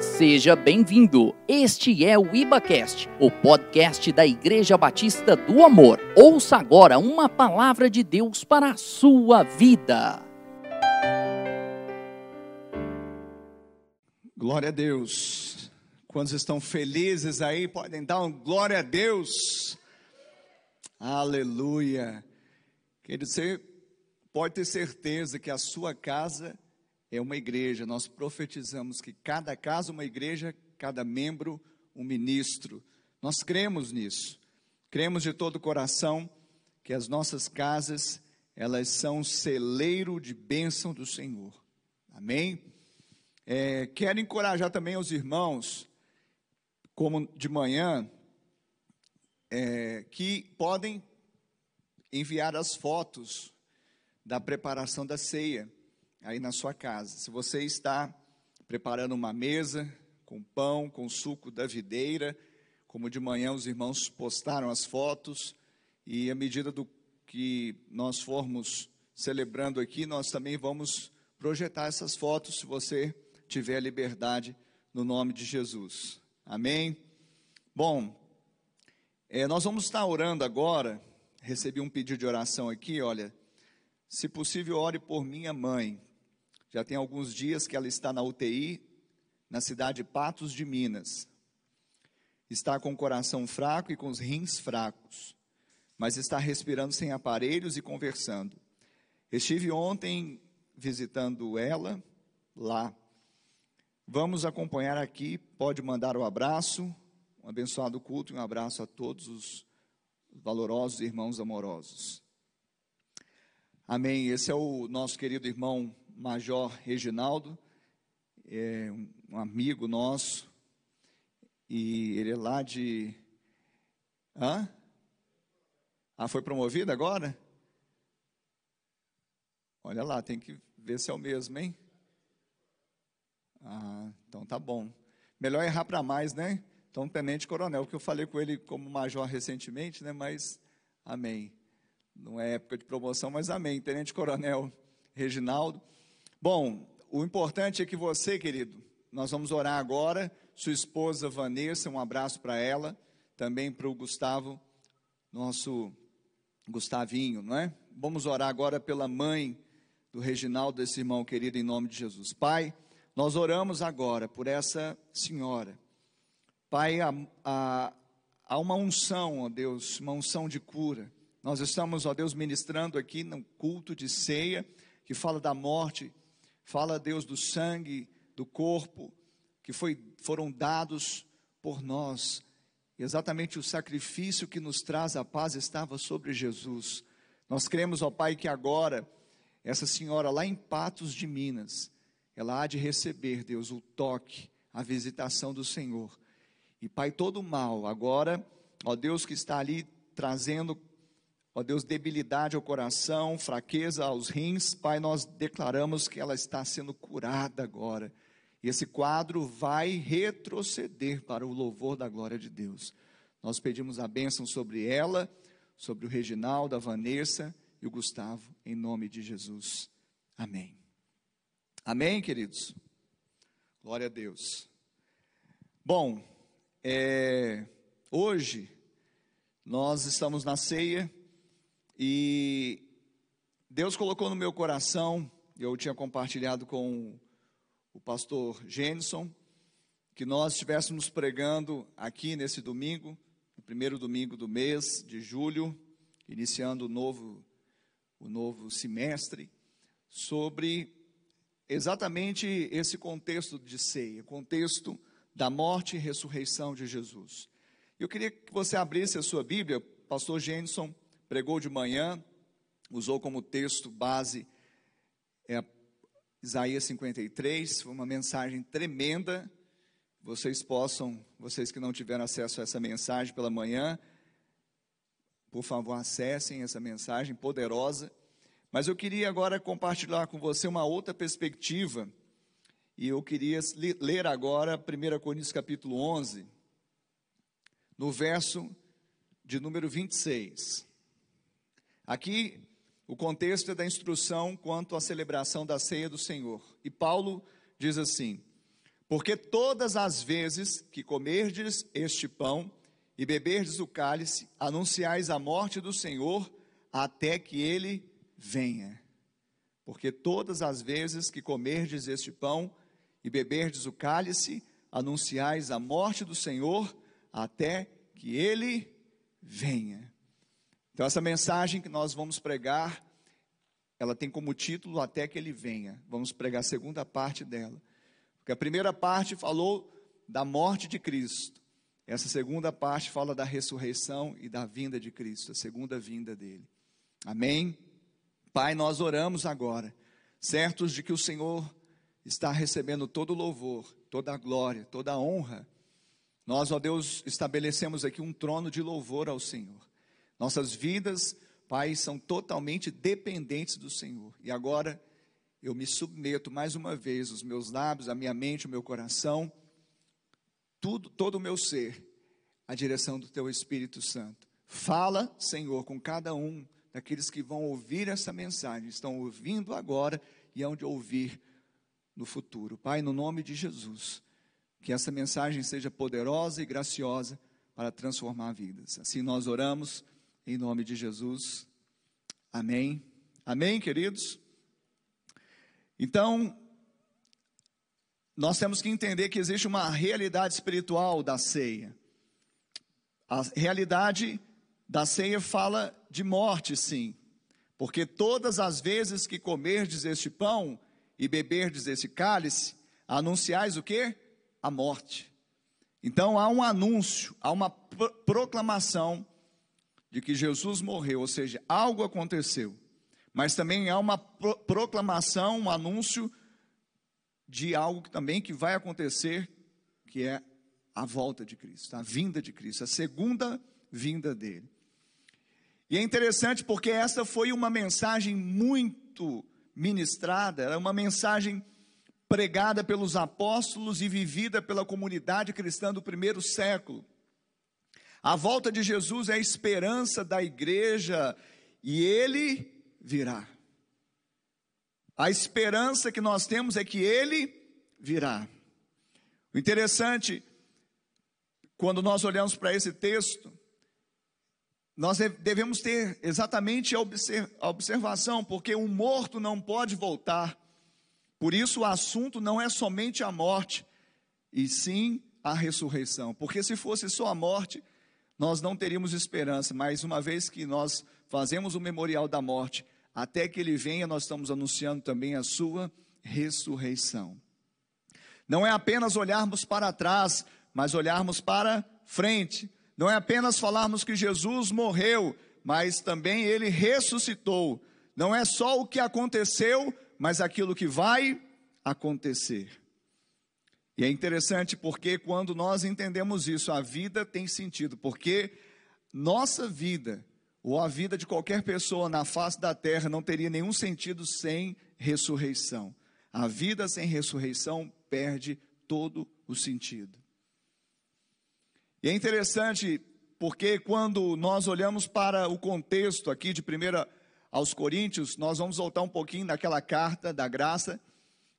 Seja bem-vindo. Este é o IbaCast, o podcast da Igreja Batista do Amor. Ouça agora uma palavra de Deus para a sua vida. Glória a Deus. Quantos estão felizes aí, podem dar um glória a Deus. Aleluia. Quer dizer, pode ter certeza que a sua casa é uma igreja. Nós profetizamos que cada casa uma igreja, cada membro um ministro. Nós cremos nisso. Cremos de todo o coração que as nossas casas, elas são celeiro de bênção do Senhor. Amém? É, quero encorajar também os irmãos, como de manhã, é, que podem enviar as fotos da preparação da ceia aí na sua casa. Se você está preparando uma mesa com pão, com suco da videira, como de manhã os irmãos postaram as fotos, e à medida do que nós formos celebrando aqui, nós também vamos projetar essas fotos, se você tiver liberdade, no nome de Jesus. Amém? Bom, é, nós vamos estar orando agora. Recebi um pedido de oração aqui, olha. Se possível, ore por minha mãe. Já tem alguns dias que ela está na UTI, na cidade de Patos de Minas. Está com o coração fraco e com os rins fracos, mas está respirando sem aparelhos e conversando. Estive ontem visitando ela lá. Vamos acompanhar aqui, pode mandar o um abraço, um abençoado culto e um abraço a todos os valorosos irmãos amorosos. Amém. Esse é o nosso querido irmão Major Reginaldo, é um amigo nosso, e ele é lá de. Hã? Ah, foi promovido agora? Olha lá, tem que ver se é o mesmo, hein? Ah, então tá bom. Melhor errar para mais, né? Então, tenente coronel, que eu falei com ele como major recentemente, né? Mas, amém. Não é época de promoção, mas amém. Tenente coronel Reginaldo. Bom, o importante é que você, querido, nós vamos orar agora. Sua esposa Vanessa, um abraço para ela, também para o Gustavo, nosso Gustavinho, não é? Vamos orar agora pela mãe do Reginaldo, desse irmão querido, em nome de Jesus. Pai, nós oramos agora por essa senhora. Pai, há uma unção, ó Deus, uma unção de cura. Nós estamos, ó Deus, ministrando aqui no culto de ceia, que fala da morte Fala, Deus, do sangue, do corpo, que foi, foram dados por nós. Exatamente o sacrifício que nos traz a paz estava sobre Jesus. Nós cremos, ó Pai, que agora, essa senhora lá em Patos de Minas, ela há de receber, Deus, o toque, a visitação do Senhor. E, Pai, todo mal, agora, ó Deus que está ali trazendo Ó Deus, debilidade ao coração, fraqueza aos rins, Pai, nós declaramos que ela está sendo curada agora. E esse quadro vai retroceder para o louvor da glória de Deus. Nós pedimos a bênção sobre ela, sobre o Reginaldo, a Vanessa e o Gustavo, em nome de Jesus. Amém. Amém, queridos? Glória a Deus. Bom, é, hoje nós estamos na ceia e Deus colocou no meu coração, eu tinha compartilhado com o pastor Jenson, que nós estivéssemos pregando aqui nesse domingo, o primeiro domingo do mês de julho, iniciando o novo, o novo semestre, sobre exatamente esse contexto de ceia, contexto da morte e ressurreição de Jesus. Eu queria que você abrisse a sua Bíblia, pastor Jenson, pregou de manhã, usou como texto base é, Isaías 53, foi uma mensagem tremenda. Vocês possam, vocês que não tiveram acesso a essa mensagem pela manhã, por favor, acessem essa mensagem poderosa. Mas eu queria agora compartilhar com você uma outra perspectiva. E eu queria ler agora 1 Coríntios capítulo 11, no verso de número 26. Aqui, o contexto é da instrução quanto à celebração da ceia do Senhor. E Paulo diz assim: Porque todas as vezes que comerdes este pão e beberdes o cálice, anunciais a morte do Senhor até que ele venha. Porque todas as vezes que comerdes este pão e beberdes o cálice, anunciais a morte do Senhor até que ele venha. Então, essa mensagem que nós vamos pregar, ela tem como título Até que ele venha. Vamos pregar a segunda parte dela. Porque a primeira parte falou da morte de Cristo. Essa segunda parte fala da ressurreição e da vinda de Cristo, a segunda vinda dele. Amém? Pai, nós oramos agora, certos de que o Senhor está recebendo todo o louvor, toda a glória, toda a honra. Nós, ó Deus, estabelecemos aqui um trono de louvor ao Senhor. Nossas vidas, Pai, são totalmente dependentes do Senhor. E agora eu me submeto mais uma vez, os meus lábios, a minha mente, o meu coração, tudo, todo o meu ser, à direção do Teu Espírito Santo. Fala, Senhor, com cada um daqueles que vão ouvir essa mensagem, estão ouvindo agora e hão de ouvir no futuro. Pai, no nome de Jesus, que essa mensagem seja poderosa e graciosa para transformar vidas. Assim nós oramos, em nome de Jesus. Amém. Amém, queridos? Então, nós temos que entender que existe uma realidade espiritual da ceia. A realidade da ceia fala de morte, sim, porque todas as vezes que comerdes este pão e beberdes este cálice, anunciais o que? A morte. Então há um anúncio, há uma proclamação de que Jesus morreu, ou seja, algo aconteceu. Mas também há uma proclamação, um anúncio de algo que também que vai acontecer, que é a volta de Cristo, a vinda de Cristo, a segunda vinda dele. E é interessante porque essa foi uma mensagem muito ministrada, era uma mensagem pregada pelos apóstolos e vivida pela comunidade cristã do primeiro século. A volta de Jesus é a esperança da igreja e ele virá. A esperança que nós temos é que ele virá. O interessante, quando nós olhamos para esse texto, nós devemos ter exatamente a observação, porque um morto não pode voltar. Por isso, o assunto não é somente a morte, e sim a ressurreição. Porque se fosse só a morte, nós não teríamos esperança, mas uma vez que nós fazemos o memorial da morte, até que ele venha, nós estamos anunciando também a sua ressurreição. Não é apenas olharmos para trás, mas olharmos para frente. Não é apenas falarmos que Jesus morreu, mas também ele ressuscitou. Não é só o que aconteceu, mas aquilo que vai acontecer. E é interessante porque quando nós entendemos isso, a vida tem sentido, porque nossa vida ou a vida de qualquer pessoa na face da terra não teria nenhum sentido sem ressurreição. A vida sem ressurreição perde todo o sentido. E é interessante porque quando nós olhamos para o contexto aqui de 1 aos Coríntios, nós vamos voltar um pouquinho naquela carta da graça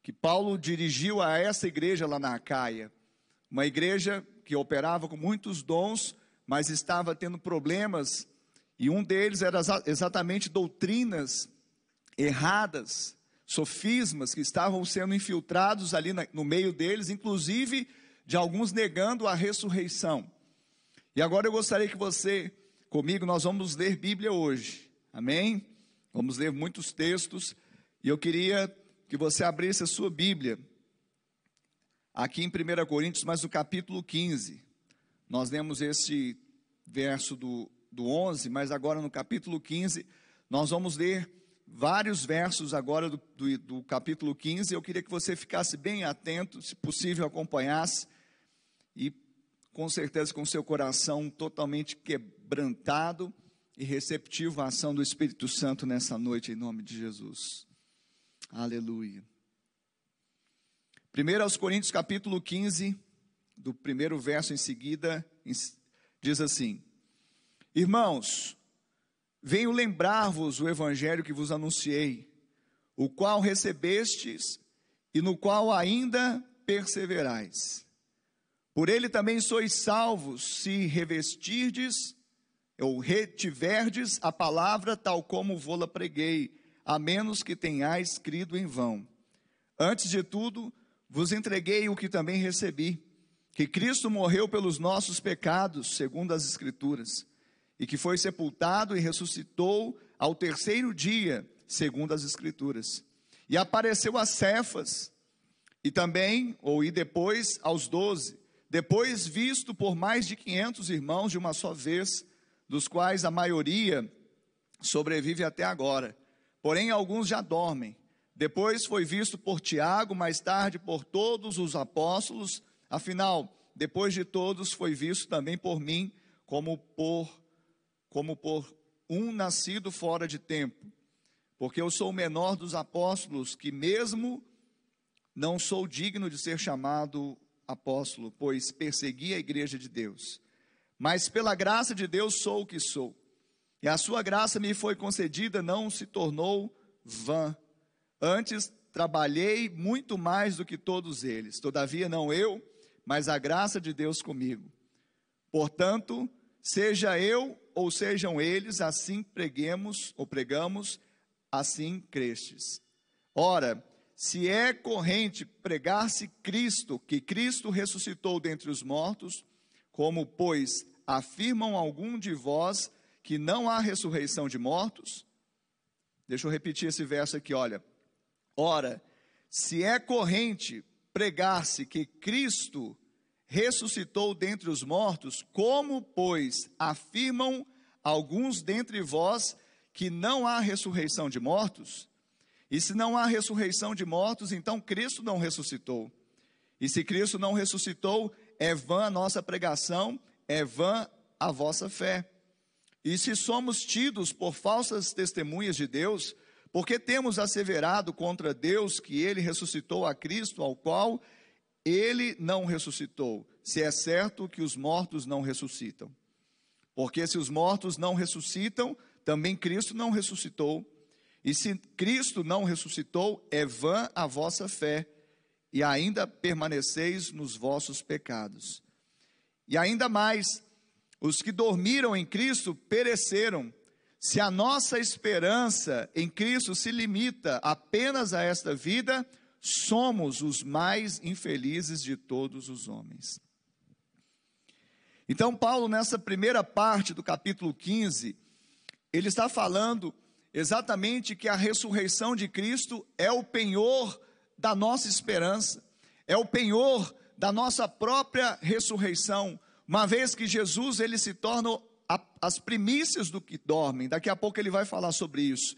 que Paulo dirigiu a essa igreja lá na Acaia. Uma igreja que operava com muitos dons, mas estava tendo problemas e um deles era exatamente doutrinas erradas, sofismas que estavam sendo infiltrados ali no meio deles, inclusive de alguns negando a ressurreição. E agora eu gostaria que você, comigo, nós vamos ler Bíblia hoje, amém? Vamos ler muitos textos, e eu queria que você abrisse a sua Bíblia, aqui em 1 Coríntios, mas no capítulo 15. Nós lemos este verso do do 11, mas agora no capítulo 15, nós vamos ler vários versos agora do, do, do, capítulo 15. Eu queria que você ficasse bem atento, se possível, acompanhasse e com certeza com seu coração totalmente quebrantado e receptivo à ação do Espírito Santo nessa noite, em nome de Jesus. Aleluia. 1 aos Coríntios, capítulo 15, do primeiro verso em seguida, diz assim: Irmãos, venho lembrar-vos o evangelho que vos anunciei, o qual recebestes e no qual ainda perseverais. Por ele também sois salvos, se revestirdes ou retiverdes a palavra tal como vou-la preguei, a menos que tenhais crido em vão. Antes de tudo, vos entreguei o que também recebi, que Cristo morreu pelos nossos pecados, segundo as Escrituras, e que foi sepultado e ressuscitou ao terceiro dia, segundo as Escrituras. E apareceu a Cefas, e também, ou e depois, aos doze. Depois visto por mais de quinhentos irmãos de uma só vez, dos quais a maioria sobrevive até agora. Porém, alguns já dormem. Depois foi visto por Tiago, mais tarde por todos os apóstolos. Afinal, depois de todos, foi visto também por mim, como por, como por um nascido fora de tempo. Porque eu sou o menor dos apóstolos, que mesmo não sou digno de ser chamado apóstolo, pois persegui a igreja de Deus. Mas pela graça de Deus sou o que sou. E a sua graça me foi concedida, não se tornou vã. Antes trabalhei muito mais do que todos eles. Todavia, não eu, mas a graça de Deus comigo. Portanto, seja eu ou sejam eles, assim preguemos ou pregamos, assim crestes. Ora, se é corrente pregar-se Cristo, que Cristo ressuscitou dentre os mortos, como, pois, afirmam algum de vós que não há ressurreição de mortos? Deixa eu repetir esse verso aqui, olha. Ora, se é corrente pregar-se que Cristo ressuscitou dentre os mortos, como, pois, afirmam alguns dentre vós que não há ressurreição de mortos? E se não há ressurreição de mortos, então Cristo não ressuscitou. E se Cristo não ressuscitou, é vã a nossa pregação, é vã a vossa fé. E se somos tidos por falsas testemunhas de Deus, porque temos asseverado contra Deus que ele ressuscitou a Cristo, ao qual ele não ressuscitou, se é certo que os mortos não ressuscitam. Porque se os mortos não ressuscitam, também Cristo não ressuscitou. E se Cristo não ressuscitou, é vã a vossa fé, e ainda permaneceis nos vossos pecados. E ainda mais, os que dormiram em Cristo pereceram. Se a nossa esperança em Cristo se limita apenas a esta vida, somos os mais infelizes de todos os homens. Então, Paulo, nessa primeira parte do capítulo 15, ele está falando exatamente que a ressurreição de Cristo é o penhor da nossa esperança, é o penhor da nossa própria ressurreição, uma vez que Jesus ele se torna a, as primícias do que dormem. Daqui a pouco ele vai falar sobre isso.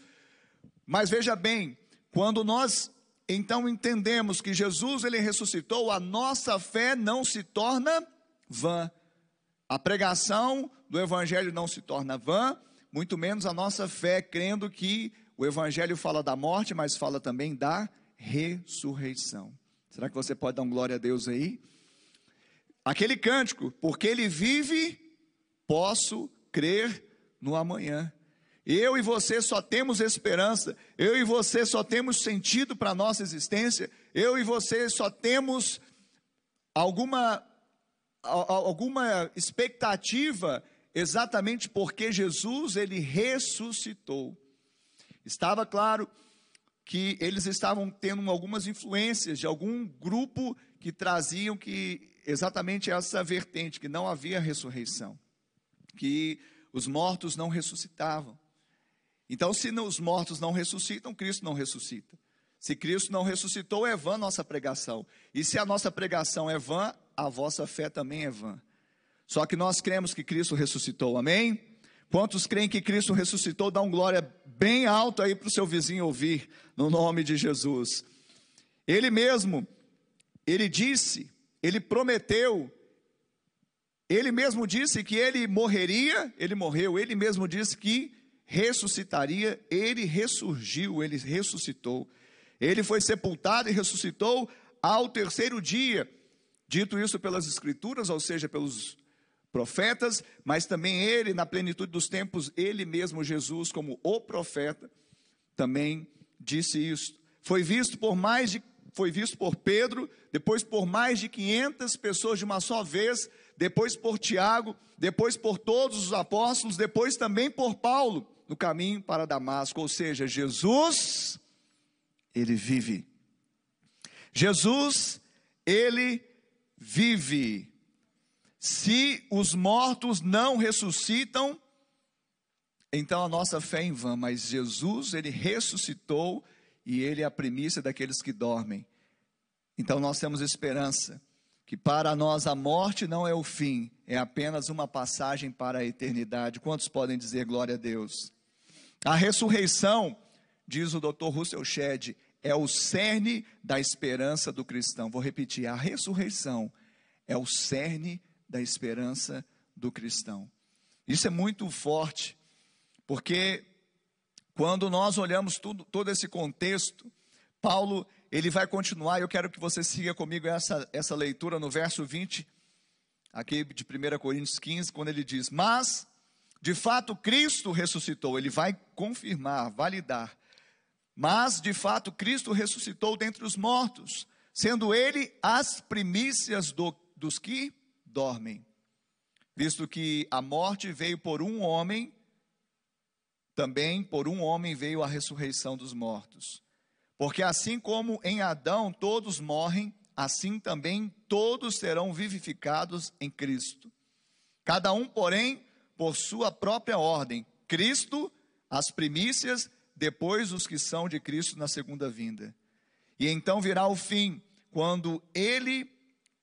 Mas veja bem, quando nós então entendemos que Jesus ele ressuscitou, a nossa fé não se torna vã. A pregação do evangelho não se torna vã, muito menos a nossa fé, crendo que o Evangelho fala da morte, mas fala também da ressurreição. Será que você pode dar um glória a Deus aí? Aquele cântico, porque ele vive, posso crer no amanhã. Eu e você só temos esperança, eu e você só temos sentido para a nossa existência, eu e você só temos alguma, alguma expectativa exatamente porque Jesus ele ressuscitou. Estava claro que eles estavam tendo algumas influências de algum grupo que traziam que exatamente essa vertente que não havia ressurreição, que os mortos não ressuscitavam. Então, se os mortos não ressuscitam, Cristo não ressuscita. Se Cristo não ressuscitou, é vã nossa pregação. E se a nossa pregação é vã, a vossa fé também é vã. Só que nós cremos que Cristo ressuscitou, amém? Quantos creem que Cristo ressuscitou? Dá um glória bem alto aí para o seu vizinho ouvir, no nome de Jesus. Ele mesmo, ele disse, ele prometeu, ele mesmo disse que ele morreria, ele morreu, ele mesmo disse que ressuscitaria, ele ressurgiu, ele ressuscitou. Ele foi sepultado e ressuscitou ao terceiro dia. Dito isso pelas Escrituras, ou seja, pelos profetas, mas também ele, na plenitude dos tempos, ele mesmo, Jesus, como o profeta, também disse isso. Foi visto por mais de foi visto por Pedro, depois por mais de 500 pessoas de uma só vez, depois por Tiago, depois por todos os apóstolos, depois também por Paulo, no caminho para Damasco. Ou seja, Jesus, ele vive. Jesus, ele vive. Se os mortos não ressuscitam, então a nossa fé é em vão, mas Jesus, ele ressuscitou e ele é a primícia daqueles que dormem. Então nós temos esperança que para nós a morte não é o fim, é apenas uma passagem para a eternidade. Quantos podem dizer glória a Deus? A ressurreição, diz o Dr. Russell Shedd, é o cerne da esperança do cristão. Vou repetir: a ressurreição é o cerne da esperança do cristão. Isso é muito forte, porque quando nós olhamos tudo, todo esse contexto, Paulo ele vai continuar, eu quero que você siga comigo essa, essa leitura no verso 20, aqui de 1 Coríntios 15, quando ele diz: Mas, de fato, Cristo ressuscitou, ele vai confirmar, validar. Mas, de fato, Cristo ressuscitou dentre os mortos, sendo ele as primícias do, dos que dormem. Visto que a morte veio por um homem, também por um homem veio a ressurreição dos mortos. Porque assim como em Adão todos morrem, assim também todos serão vivificados em Cristo. Cada um, porém, por sua própria ordem. Cristo, as primícias, depois os que são de Cristo na segunda vinda. E então virá o fim, quando ele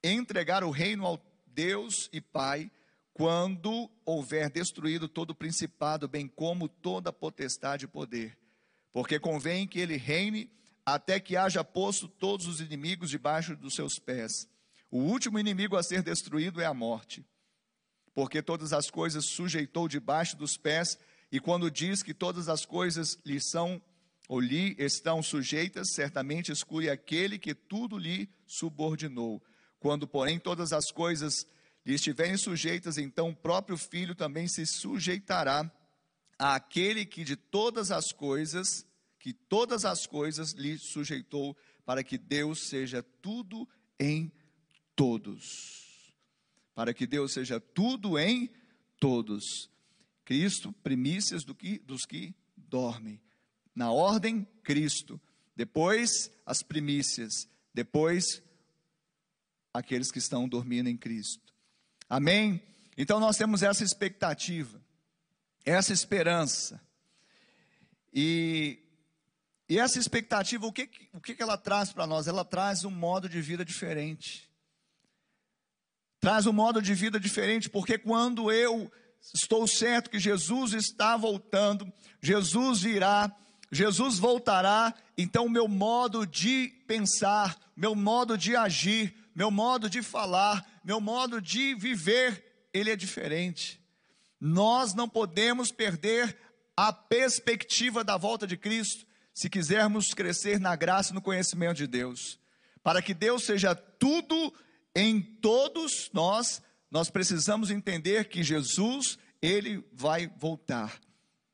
entregar o reino ao Deus e Pai, quando houver destruído todo o principado, bem como toda potestade e poder. Porque convém que ele reine até que haja posto todos os inimigos debaixo dos seus pés. O último inimigo a ser destruído é a morte. Porque todas as coisas sujeitou debaixo dos pés, e quando diz que todas as coisas lhe são ou lhe estão sujeitas, certamente exclui aquele que tudo lhe subordinou. Quando, porém, todas as coisas lhe estiverem sujeitas, então o próprio filho também se sujeitará àquele que de todas as coisas, que todas as coisas lhe sujeitou, para que Deus seja tudo em todos. Para que Deus seja tudo em todos. Cristo, primícias do que, dos que dormem. Na ordem, Cristo. Depois, as primícias. Depois, aqueles que estão dormindo em Cristo. Amém? Então nós temos essa expectativa, essa esperança. E, e essa expectativa, o que, o que ela traz para nós? Ela traz um modo de vida diferente. Traz um modo de vida diferente, porque quando eu estou certo que Jesus está voltando, Jesus virá, Jesus voltará, então meu modo de pensar, meu modo de agir, meu modo de falar, meu modo de viver, ele é diferente. Nós não podemos perder a perspectiva da volta de Cristo se quisermos crescer na graça e no conhecimento de Deus. Para que Deus seja tudo em todos nós, nós precisamos entender que Jesus, ele vai voltar.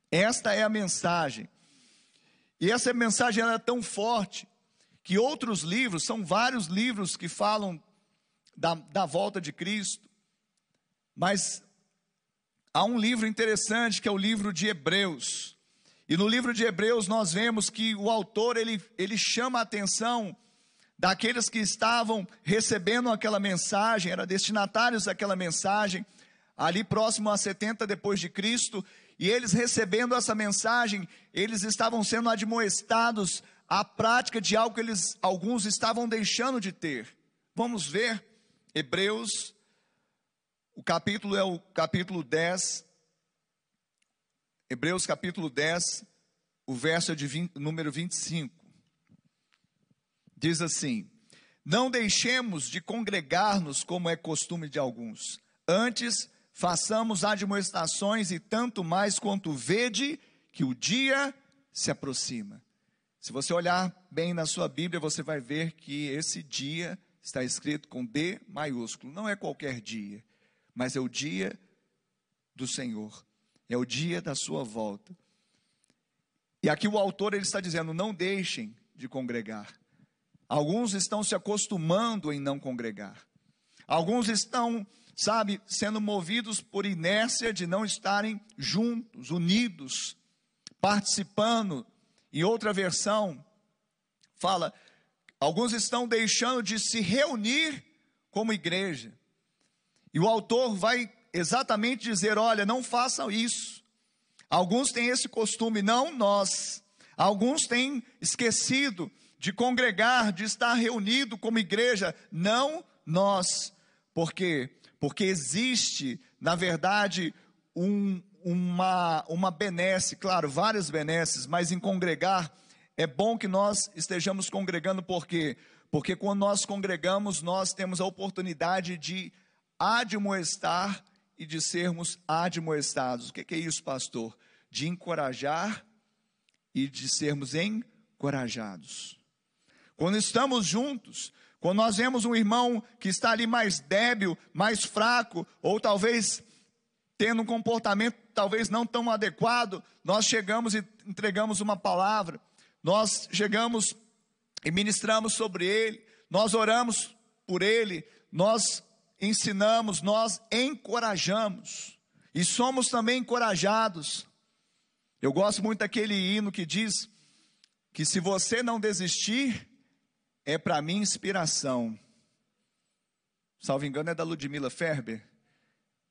Esta é a mensagem. E essa mensagem é tão forte que outros livros, são vários livros que falam da, da volta de Cristo, mas há um livro interessante que é o livro de Hebreus. E no livro de Hebreus nós vemos que o autor ele, ele chama a atenção daqueles que estavam recebendo aquela mensagem, eram destinatários daquela mensagem, ali próximo a 70 depois de Cristo, e eles recebendo essa mensagem, eles estavam sendo admoestados a prática de algo que eles, alguns estavam deixando de ter. Vamos ver, Hebreus, o capítulo é o capítulo 10, Hebreus capítulo 10, o verso é de 20, número 25. Diz assim: Não deixemos de congregar-nos como é costume de alguns, antes façamos admoestações e tanto mais quanto vede que o dia se aproxima. Se você olhar bem na sua Bíblia, você vai ver que esse dia está escrito com D maiúsculo. Não é qualquer dia, mas é o dia do Senhor. É o dia da sua volta. E aqui o autor ele está dizendo: não deixem de congregar. Alguns estão se acostumando em não congregar. Alguns estão, sabe, sendo movidos por inércia de não estarem juntos, unidos, participando. Em outra versão, fala, alguns estão deixando de se reunir como igreja. E o autor vai exatamente dizer: olha, não façam isso. Alguns têm esse costume, não nós. Alguns têm esquecido de congregar, de estar reunido como igreja, não nós. Por quê? Porque existe, na verdade, um, uma, uma benesse, claro, várias benesses, mas em congregar, é bom que nós estejamos congregando, por quê? Porque quando nós congregamos, nós temos a oportunidade de admoestar e de sermos admoestados. O que é isso, pastor? De encorajar e de sermos encorajados. Quando estamos juntos, quando nós vemos um irmão que está ali mais débil, mais fraco, ou talvez tendo um comportamento talvez não tão adequado, nós chegamos e entregamos uma palavra, nós chegamos e ministramos sobre ele, nós oramos por ele, nós ensinamos, nós encorajamos e somos também encorajados. Eu gosto muito daquele hino que diz que se você não desistir, é para mim inspiração. Salvo engano, é da Ludmila Ferber.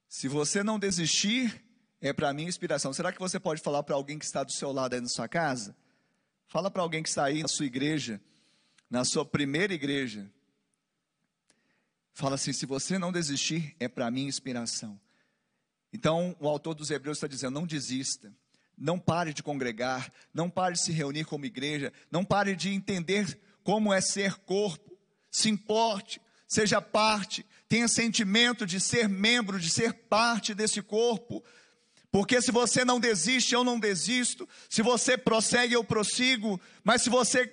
Se você não desistir, é para mim inspiração. Será que você pode falar para alguém que está do seu lado aí na sua casa? Fala para alguém que está aí na sua igreja, na sua primeira igreja. Fala assim: se você não desistir, é para mim inspiração. Então, o autor dos Hebreus está dizendo: não desista, não pare de congregar, não pare de se reunir como igreja, não pare de entender como é ser corpo, se importe, seja parte, tenha sentimento de ser membro, de ser parte desse corpo. Porque se você não desiste, eu não desisto. Se você prossegue, eu prossigo. Mas se você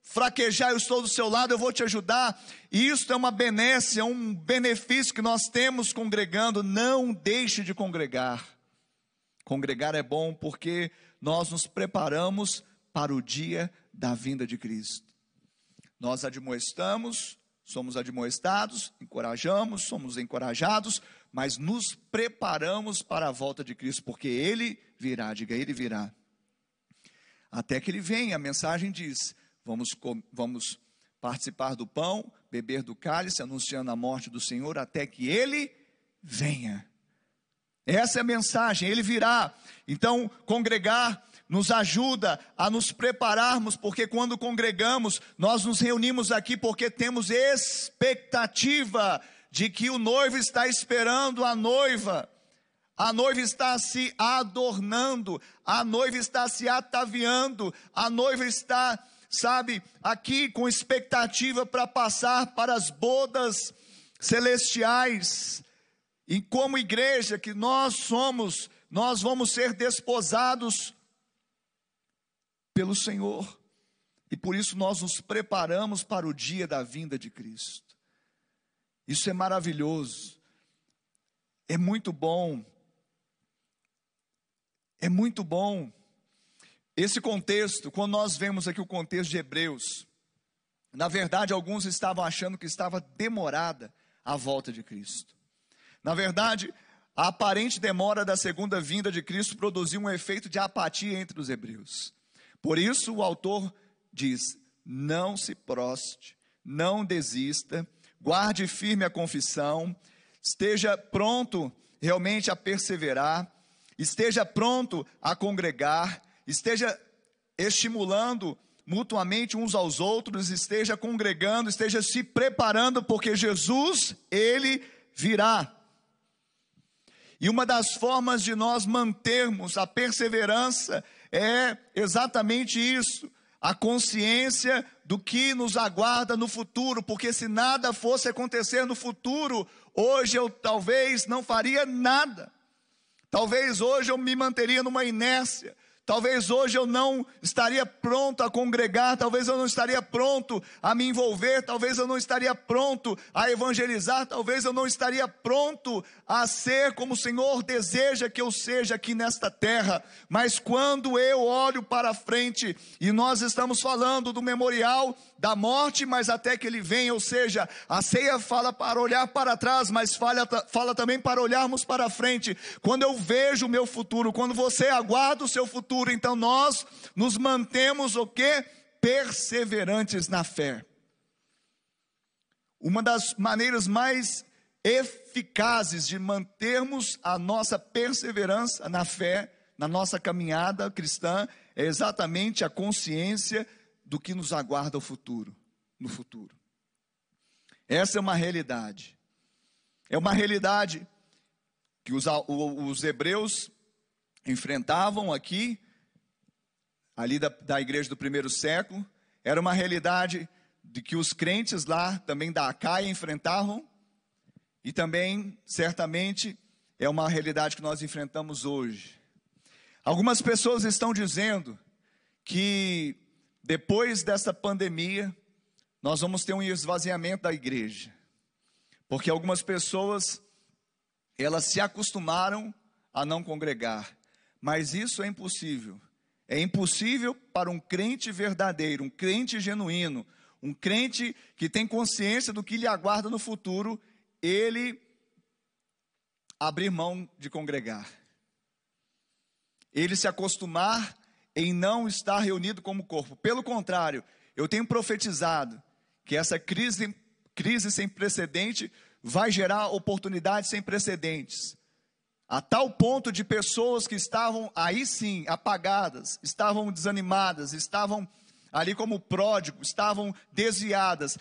fraquejar, eu estou do seu lado, eu vou te ajudar. E isso é uma benesse, é um benefício que nós temos congregando. Não deixe de congregar. Congregar é bom porque nós nos preparamos para o dia da vinda de Cristo. Nós admoestamos, somos admoestados, encorajamos, somos encorajados, mas nos preparamos para a volta de Cristo, porque Ele virá, diga, Ele virá. Até que Ele venha, a mensagem diz: vamos, vamos participar do pão, beber do cálice, anunciando a morte do Senhor, até que Ele venha. Essa é a mensagem, Ele virá. Então, congregar nos ajuda a nos prepararmos, porque quando congregamos, nós nos reunimos aqui porque temos expectativa de que o noivo está esperando a noiva. A noiva está se adornando, a noiva está se ataviando, a noiva está, sabe, aqui com expectativa para passar para as bodas celestiais. E como igreja que nós somos, nós vamos ser desposados pelo Senhor. E por isso nós nos preparamos para o dia da vinda de Cristo. Isso é maravilhoso. É muito bom. É muito bom. Esse contexto, quando nós vemos aqui o contexto de Hebreus, na verdade, alguns estavam achando que estava demorada a volta de Cristo. Na verdade, a aparente demora da segunda vinda de Cristo produziu um efeito de apatia entre os hebreus. Por isso o autor diz: não se proste, não desista, guarde firme a confissão, esteja pronto realmente a perseverar, esteja pronto a congregar, esteja estimulando mutuamente uns aos outros, esteja congregando, esteja se preparando, porque Jesus, ele virá. E uma das formas de nós mantermos a perseverança é exatamente isso, a consciência do que nos aguarda no futuro, porque se nada fosse acontecer no futuro, hoje eu talvez não faria nada. Talvez hoje eu me manteria numa inércia, Talvez hoje eu não estaria pronto a congregar, talvez eu não estaria pronto a me envolver, talvez eu não estaria pronto a evangelizar, talvez eu não estaria pronto a ser como o Senhor deseja que eu seja aqui nesta terra. Mas quando eu olho para frente e nós estamos falando do memorial da morte, mas até que ele venha, ou seja, a ceia fala para olhar para trás, mas fala, fala também para olharmos para frente. Quando eu vejo o meu futuro, quando você aguarda o seu futuro, então nós nos mantemos o que? Perseverantes na fé. Uma das maneiras mais eficazes de mantermos a nossa perseverança na fé, na nossa caminhada cristã, é exatamente a consciência do que nos aguarda o futuro, no futuro. Essa é uma realidade. É uma realidade que os, os hebreus enfrentavam aqui, ali da, da igreja do primeiro século, era uma realidade de que os crentes lá, também da Acaia, enfrentavam, e também, certamente, é uma realidade que nós enfrentamos hoje. Algumas pessoas estão dizendo que depois dessa pandemia, nós vamos ter um esvaziamento da igreja. Porque algumas pessoas, elas se acostumaram a não congregar. Mas isso é impossível. É impossível para um crente verdadeiro, um crente genuíno, um crente que tem consciência do que lhe aguarda no futuro, ele abrir mão de congregar. Ele se acostumar em não estar reunido como corpo. Pelo contrário, eu tenho profetizado que essa crise, crise sem precedente vai gerar oportunidades sem precedentes. A tal ponto de pessoas que estavam aí sim apagadas, estavam desanimadas, estavam ali como pródigo, estavam desviadas.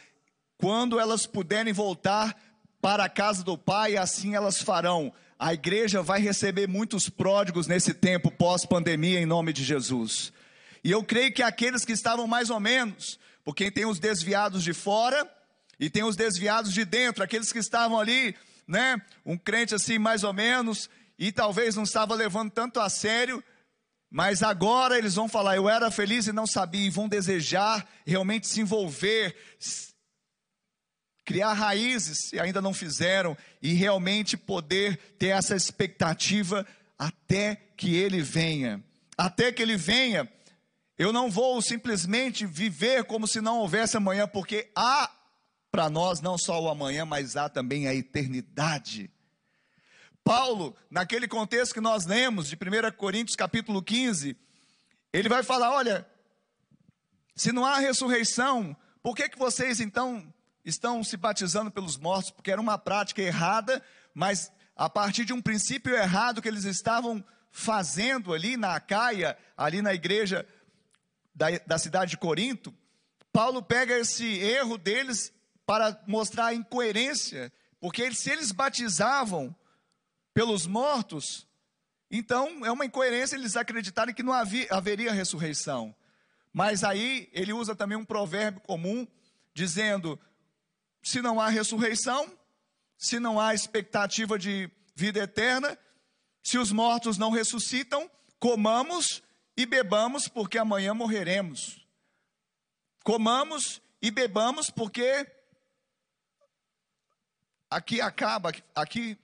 Quando elas puderem voltar para a casa do Pai, assim elas farão. A igreja vai receber muitos pródigos nesse tempo pós-pandemia, em nome de Jesus. E eu creio que aqueles que estavam mais ou menos, porque tem os desviados de fora e tem os desviados de dentro, aqueles que estavam ali, né, um crente assim mais ou menos, e talvez não estava levando tanto a sério, mas agora eles vão falar: eu era feliz e não sabia, e vão desejar realmente se envolver, criar raízes e ainda não fizeram, e realmente poder ter essa expectativa até que ele venha. Até que ele venha, eu não vou simplesmente viver como se não houvesse amanhã, porque há para nós não só o amanhã, mas há também a eternidade. Paulo, naquele contexto que nós lemos de 1 Coríntios capítulo 15, ele vai falar: olha, se não há ressurreição, por que, que vocês então estão se batizando pelos mortos? Porque era uma prática errada, mas a partir de um princípio errado que eles estavam fazendo ali na Acaia, ali na igreja da, da cidade de Corinto, Paulo pega esse erro deles para mostrar a incoerência, porque se eles batizavam pelos mortos, então é uma incoerência eles acreditarem que não havia, haveria ressurreição. Mas aí ele usa também um provérbio comum, dizendo: se não há ressurreição, se não há expectativa de vida eterna, se os mortos não ressuscitam, comamos e bebamos, porque amanhã morreremos. Comamos e bebamos, porque aqui acaba, aqui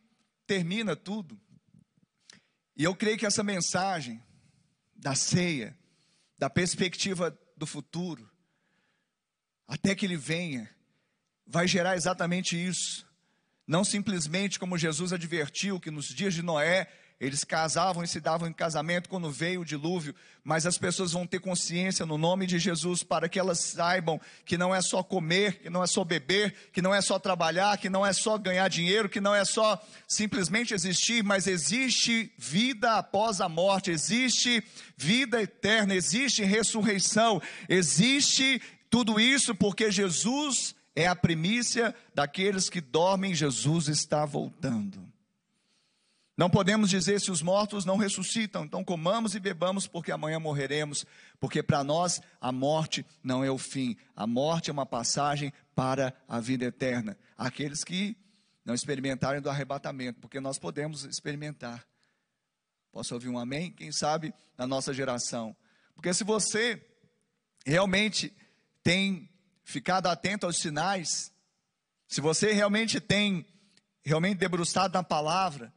termina tudo. E eu creio que essa mensagem da ceia, da perspectiva do futuro, até que ele venha, vai gerar exatamente isso. Não simplesmente como Jesus advertiu que nos dias de Noé eles casavam e se davam em casamento quando veio o dilúvio, mas as pessoas vão ter consciência no nome de Jesus para que elas saibam que não é só comer, que não é só beber, que não é só trabalhar, que não é só ganhar dinheiro, que não é só simplesmente existir, mas existe vida após a morte, existe vida eterna, existe ressurreição, existe tudo isso porque Jesus é a primícia daqueles que dormem, Jesus está voltando. Não podemos dizer se os mortos não ressuscitam, então comamos e bebamos, porque amanhã morreremos, porque para nós a morte não é o fim, a morte é uma passagem para a vida eterna. Aqueles que não experimentarem do arrebatamento, porque nós podemos experimentar. Posso ouvir um amém? Quem sabe na nossa geração. Porque se você realmente tem ficado atento aos sinais, se você realmente tem realmente debruçado na palavra,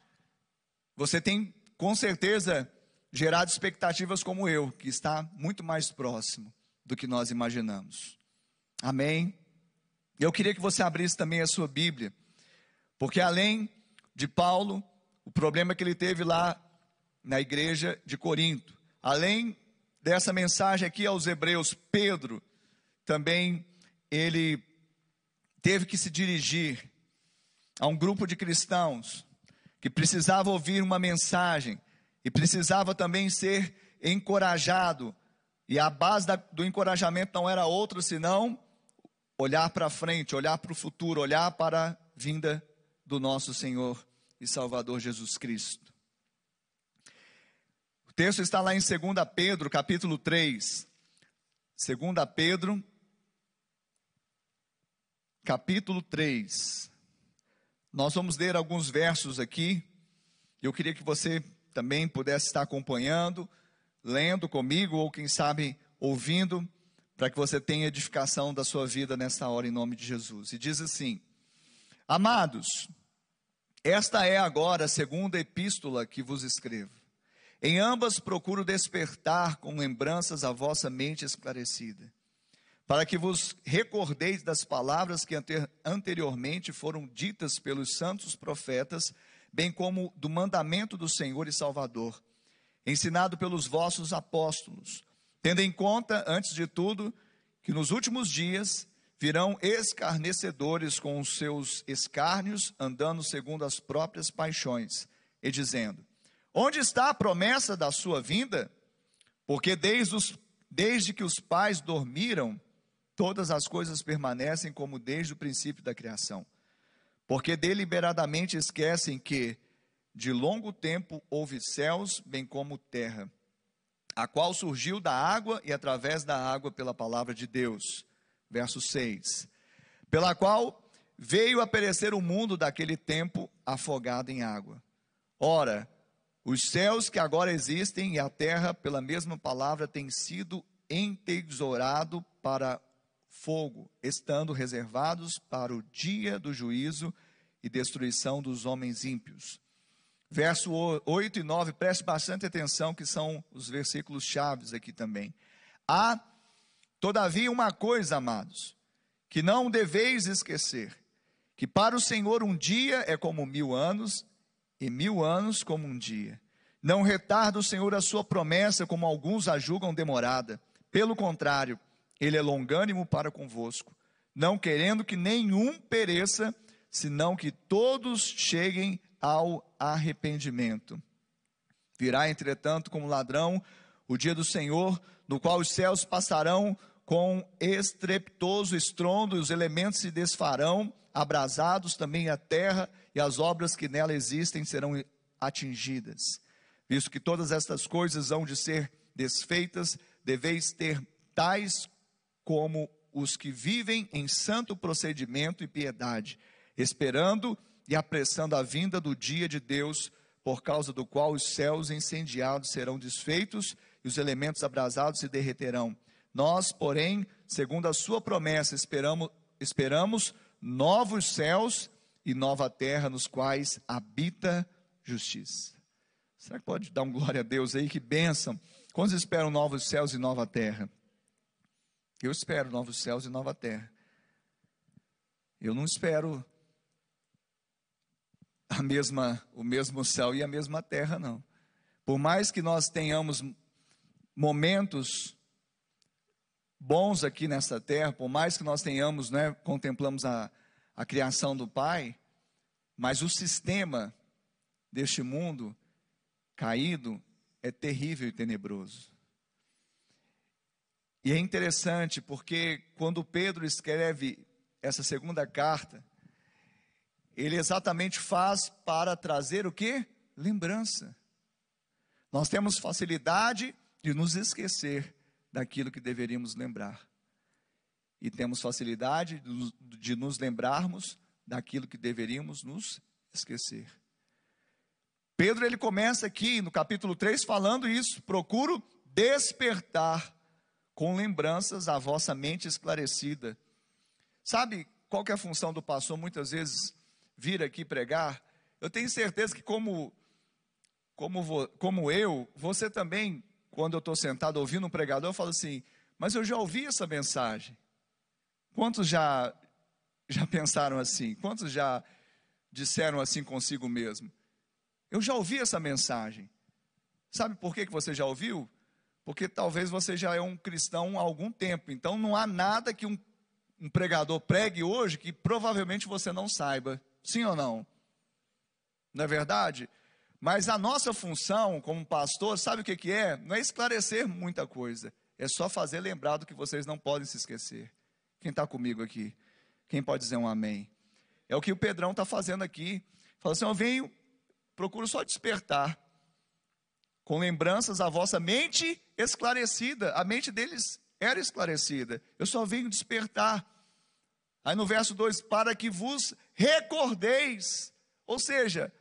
você tem, com certeza, gerado expectativas como eu, que está muito mais próximo do que nós imaginamos. Amém? Eu queria que você abrisse também a sua Bíblia, porque além de Paulo, o problema que ele teve lá na igreja de Corinto, além dessa mensagem aqui aos Hebreus, Pedro também ele teve que se dirigir a um grupo de cristãos que precisava ouvir uma mensagem e precisava também ser encorajado. E a base da, do encorajamento não era outra senão olhar para frente, olhar para o futuro, olhar para a vinda do nosso Senhor e Salvador Jesus Cristo. O texto está lá em 2 Pedro, capítulo 3. 2 Pedro, capítulo 3. Nós vamos ler alguns versos aqui. Eu queria que você também pudesse estar acompanhando, lendo comigo, ou quem sabe ouvindo, para que você tenha edificação da sua vida nesta hora, em nome de Jesus. E diz assim: Amados, esta é agora a segunda epístola que vos escrevo. Em ambas procuro despertar com lembranças a vossa mente esclarecida para que vos recordeis das palavras que anteriormente foram ditas pelos santos profetas, bem como do mandamento do Senhor e Salvador, ensinado pelos vossos apóstolos, tendo em conta, antes de tudo, que nos últimos dias virão escarnecedores com os seus escárnios, andando segundo as próprias paixões, e dizendo: Onde está a promessa da sua vinda? Porque desde, os, desde que os pais dormiram, todas as coisas permanecem como desde o princípio da criação. Porque deliberadamente esquecem que de longo tempo houve céus, bem como terra, a qual surgiu da água e através da água pela palavra de Deus. Verso 6. Pela qual veio a perecer o mundo daquele tempo afogado em água. Ora, os céus que agora existem e a terra, pela mesma palavra, têm sido entesourado para fogo, estando reservados para o dia do juízo e destruição dos homens ímpios. Verso 8 e 9, preste bastante atenção, que são os versículos chaves aqui também. Há, todavia, uma coisa, amados, que não deveis esquecer: que para o Senhor um dia é como mil anos, e mil anos como um dia. Não retarda o Senhor a sua promessa, como alguns a julgam demorada. Pelo contrário, ele é longânimo para convosco, não querendo que nenhum pereça, senão que todos cheguem ao arrependimento. Virá, entretanto, como ladrão o dia do Senhor, no qual os céus passarão com estrepitoso estrondo, e os elementos se desfarão, abrasados também a terra, e as obras que nela existem serão atingidas. Visto que todas estas coisas hão de ser desfeitas, deveis ter tais como os que vivem em santo procedimento e piedade, esperando e apressando a vinda do dia de Deus, por causa do qual os céus incendiados serão desfeitos e os elementos abrasados se derreterão. Nós, porém, segundo a sua promessa, esperamos, esperamos novos céus e nova terra nos quais habita justiça. Será que pode dar um glória a Deus aí? Que bênção. Quando esperam novos céus e nova terra? Eu espero novos céus e nova terra. Eu não espero a mesma, o mesmo céu e a mesma terra, não. Por mais que nós tenhamos momentos bons aqui nessa terra, por mais que nós tenhamos, né, contemplamos a, a criação do Pai, mas o sistema deste mundo caído é terrível e tenebroso. E é interessante porque quando Pedro escreve essa segunda carta, ele exatamente faz para trazer o que? Lembrança. Nós temos facilidade de nos esquecer daquilo que deveríamos lembrar. E temos facilidade de nos lembrarmos daquilo que deveríamos nos esquecer. Pedro ele começa aqui no capítulo 3 falando isso, procuro despertar com lembranças a vossa mente esclarecida. Sabe qual que é a função do pastor muitas vezes vir aqui pregar? Eu tenho certeza que como como, como eu, você também, quando eu estou sentado ouvindo um pregador, eu falo assim, mas eu já ouvi essa mensagem. Quantos já, já pensaram assim? Quantos já disseram assim consigo mesmo? Eu já ouvi essa mensagem. Sabe por que, que você já ouviu? Porque talvez você já é um cristão há algum tempo. Então não há nada que um, um pregador pregue hoje que provavelmente você não saiba. Sim ou não? Não é verdade? Mas a nossa função como pastor, sabe o que, que é? Não é esclarecer muita coisa. É só fazer lembrar do que vocês não podem se esquecer. Quem está comigo aqui? Quem pode dizer um amém? É o que o Pedrão está fazendo aqui. Fala assim: eu venho, procuro só despertar, com lembranças a vossa mente esclarecida. A mente deles era esclarecida. Eu só venho despertar. Aí no verso 2: para que vos recordeis. Ou seja,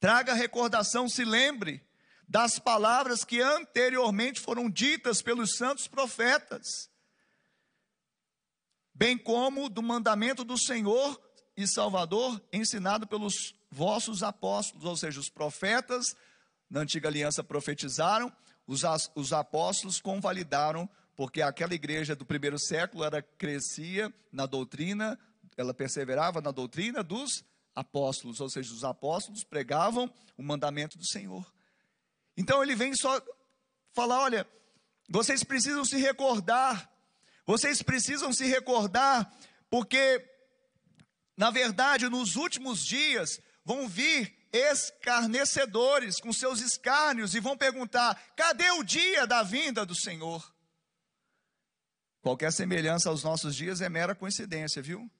traga recordação, se lembre das palavras que anteriormente foram ditas pelos santos profetas, bem como do mandamento do Senhor e Salvador ensinado pelos vossos apóstolos, ou seja, os profetas na antiga aliança profetizaram, os, os apóstolos convalidaram, porque aquela igreja do primeiro século era crescia na doutrina, ela perseverava na doutrina dos apóstolos, ou seja, os apóstolos pregavam o mandamento do Senhor. Então ele vem só falar: olha, vocês precisam se recordar, vocês precisam se recordar, porque, na verdade, nos últimos dias vão vir escarnecedores com seus escárnios e vão perguntar: cadê o dia da vinda do Senhor? Qualquer semelhança aos nossos dias é mera coincidência, viu?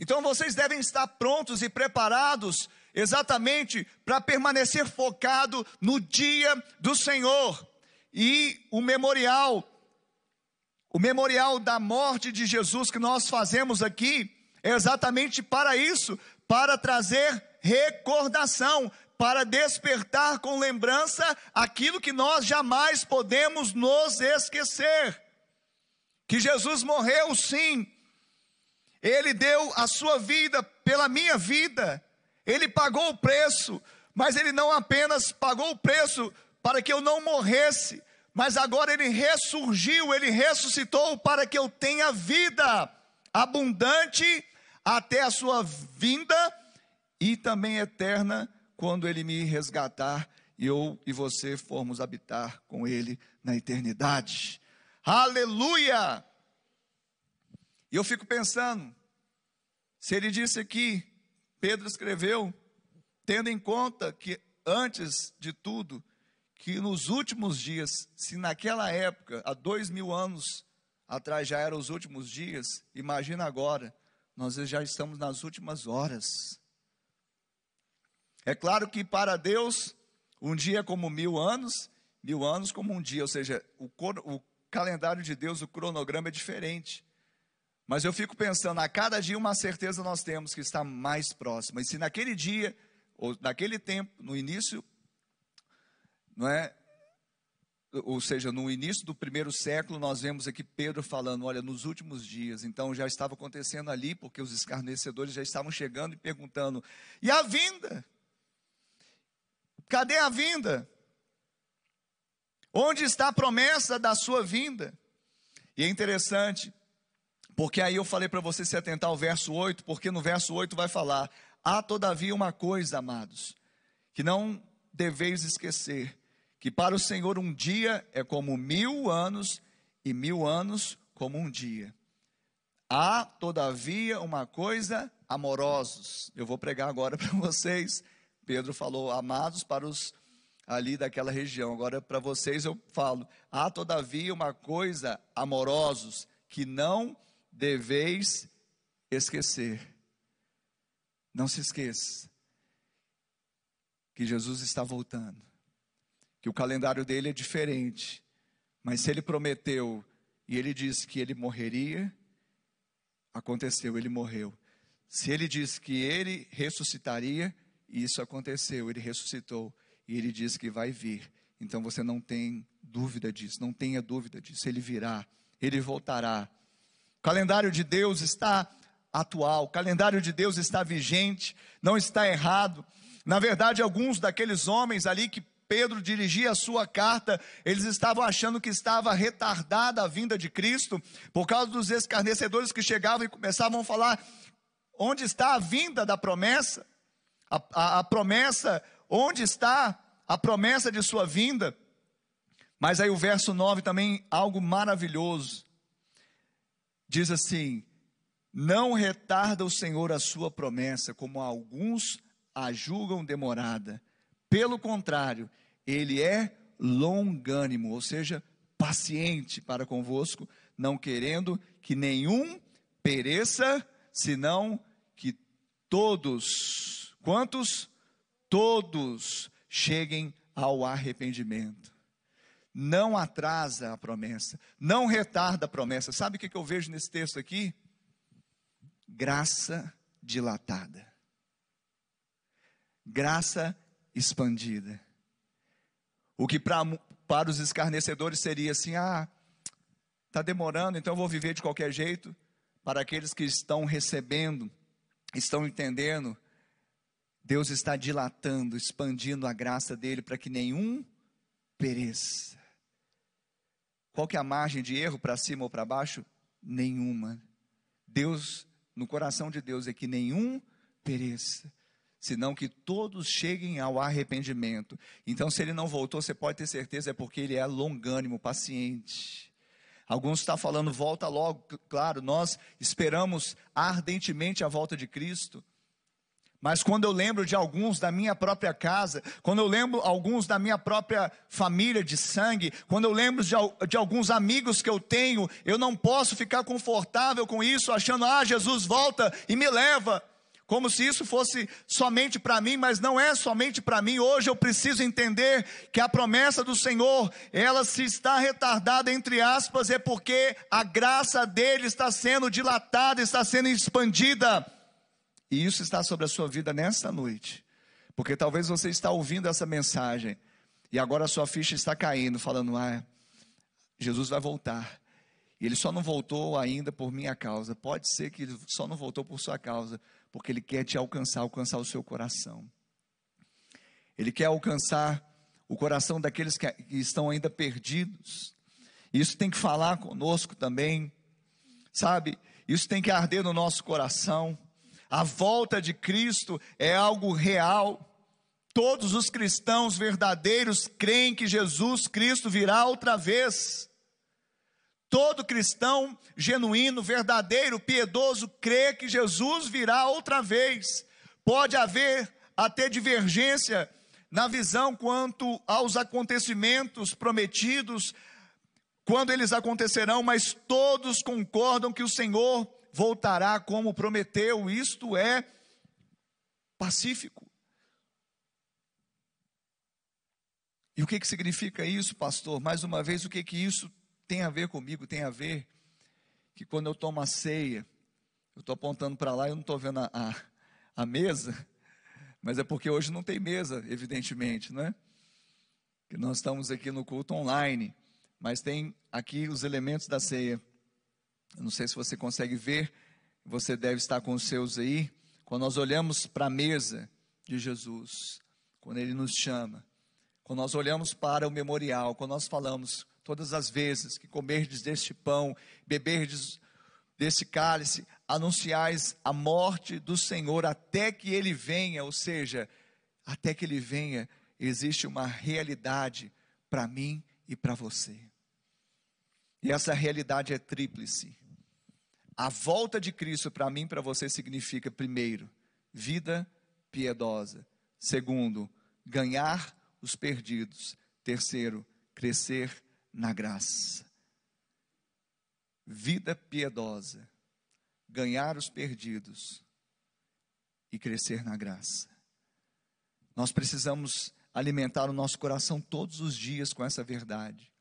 Então vocês devem estar prontos e preparados exatamente para permanecer focado no dia do Senhor. E o memorial, o memorial da morte de Jesus que nós fazemos aqui, é exatamente para isso, para trazer recordação, para despertar com lembrança aquilo que nós jamais podemos nos esquecer. Que Jesus morreu sim, ele deu a sua vida pela minha vida, ele pagou o preço, mas ele não apenas pagou o preço para que eu não morresse, mas agora ele ressurgiu, ele ressuscitou para que eu tenha vida abundante até a sua vinda e também eterna quando ele me resgatar e eu e você formos habitar com ele na eternidade. Aleluia! E eu fico pensando, se ele disse aqui Pedro escreveu, tendo em conta que, antes de tudo, que nos últimos dias, se naquela época, há dois mil anos atrás já eram os últimos dias, imagina agora, nós já estamos nas últimas horas. É claro que para Deus, um dia é como mil anos, mil anos como um dia, ou seja, o, o calendário de Deus, o cronograma é diferente. Mas eu fico pensando, a cada dia uma certeza nós temos que está mais próxima. E se naquele dia, ou naquele tempo, no início, não é? Ou seja, no início do primeiro século, nós vemos aqui Pedro falando: olha, nos últimos dias, então já estava acontecendo ali, porque os escarnecedores já estavam chegando e perguntando: e a vinda? Cadê a vinda? Onde está a promessa da sua vinda? E é interessante, porque aí eu falei para você se atentar ao verso 8, porque no verso 8 vai falar: Há todavia uma coisa, amados, que não deveis esquecer, que para o Senhor um dia é como mil anos, e mil anos como um dia. Há todavia uma coisa, amorosos. Eu vou pregar agora para vocês. Pedro falou amados para os ali daquela região. Agora para vocês eu falo: há todavia uma coisa, amorosos, que não deveis esquecer. Não se esqueça que Jesus está voltando, que o calendário dele é diferente, mas se ele prometeu e ele disse que ele morreria, aconteceu, ele morreu. Se ele disse que ele ressuscitaria, isso aconteceu, ele ressuscitou e ele disse que vai vir. Então você não tem dúvida disso, não tenha dúvida disso. Ele virá, ele voltará. O calendário de Deus está atual, o calendário de Deus está vigente, não está errado. Na verdade, alguns daqueles homens ali que Pedro dirigia a sua carta, eles estavam achando que estava retardada a vinda de Cristo, por causa dos escarnecedores que chegavam e começavam a falar: onde está a vinda da promessa? A, a, a promessa, onde está a promessa de sua vinda? Mas aí o verso 9 também, algo maravilhoso. Diz assim: Não retarda o Senhor a sua promessa, como alguns a julgam demorada. Pelo contrário, ele é longânimo, ou seja, paciente para convosco, não querendo que nenhum pereça, senão que todos, quantos? Todos cheguem ao arrependimento. Não atrasa a promessa, não retarda a promessa. Sabe o que eu vejo nesse texto aqui? Graça dilatada, graça expandida. O que pra, para os escarnecedores seria assim: ah, está demorando, então eu vou viver de qualquer jeito. Para aqueles que estão recebendo, estão entendendo, Deus está dilatando, expandindo a graça dele para que nenhum pereça. Qual que é a margem de erro para cima ou para baixo? Nenhuma. Deus, no coração de Deus é que nenhum pereça, senão que todos cheguem ao arrependimento. Então, se ele não voltou, você pode ter certeza, é porque ele é longânimo, paciente. Alguns estão falando, volta logo. Claro, nós esperamos ardentemente a volta de Cristo. Mas quando eu lembro de alguns da minha própria casa, quando eu lembro alguns da minha própria família de sangue, quando eu lembro de, de, alguns amigos que eu tenho, eu não posso ficar confortável com isso, achando, ah, Jesus volta e me leva como se isso fosse somente para mim, mas não é somente para mim. Hoje eu preciso entender que a promessa do Senhor, ela se está retardada entre aspas, é porque a graça dele está sendo dilatada, está sendo expandida. E isso está sobre a sua vida nesta noite. Porque talvez você está ouvindo essa mensagem e agora a sua ficha está caindo, falando: "Ah, Jesus vai voltar". E ele só não voltou ainda por minha causa. Pode ser que ele só não voltou por sua causa, porque Ele quer te alcançar, alcançar o seu coração. Ele quer alcançar o coração daqueles que estão ainda perdidos. Isso tem que falar conosco também, sabe? Isso tem que arder no nosso coração. A volta de Cristo é algo real. Todos os cristãos verdadeiros creem que Jesus Cristo virá outra vez. Todo cristão genuíno, verdadeiro, piedoso, crê que Jesus virá outra vez. Pode haver até divergência na visão quanto aos acontecimentos prometidos, quando eles acontecerão, mas todos concordam que o Senhor voltará como prometeu, isto é pacífico. E o que, que significa isso, pastor? Mais uma vez, o que, que isso tem a ver comigo, tem a ver que quando eu tomo a ceia, eu estou apontando para lá eu não estou vendo a, a, a, mesa, mas é porque hoje não tem mesa, evidentemente, né? Que nós estamos aqui no culto online, mas tem aqui os elementos da ceia. Eu não sei se você consegue ver, você deve estar com os seus aí. Quando nós olhamos para a mesa de Jesus, quando Ele nos chama, quando nós olhamos para o memorial, quando nós falamos todas as vezes que comerdes deste pão, beberdes desse cálice, anunciais a morte do Senhor até que ele venha, ou seja, até que ele venha, existe uma realidade para mim e para você. E essa realidade é tríplice. A volta de Cristo para mim e para você significa, primeiro, vida piedosa. Segundo, ganhar os perdidos. Terceiro, crescer na graça. Vida piedosa, ganhar os perdidos e crescer na graça. Nós precisamos alimentar o nosso coração todos os dias com essa verdade.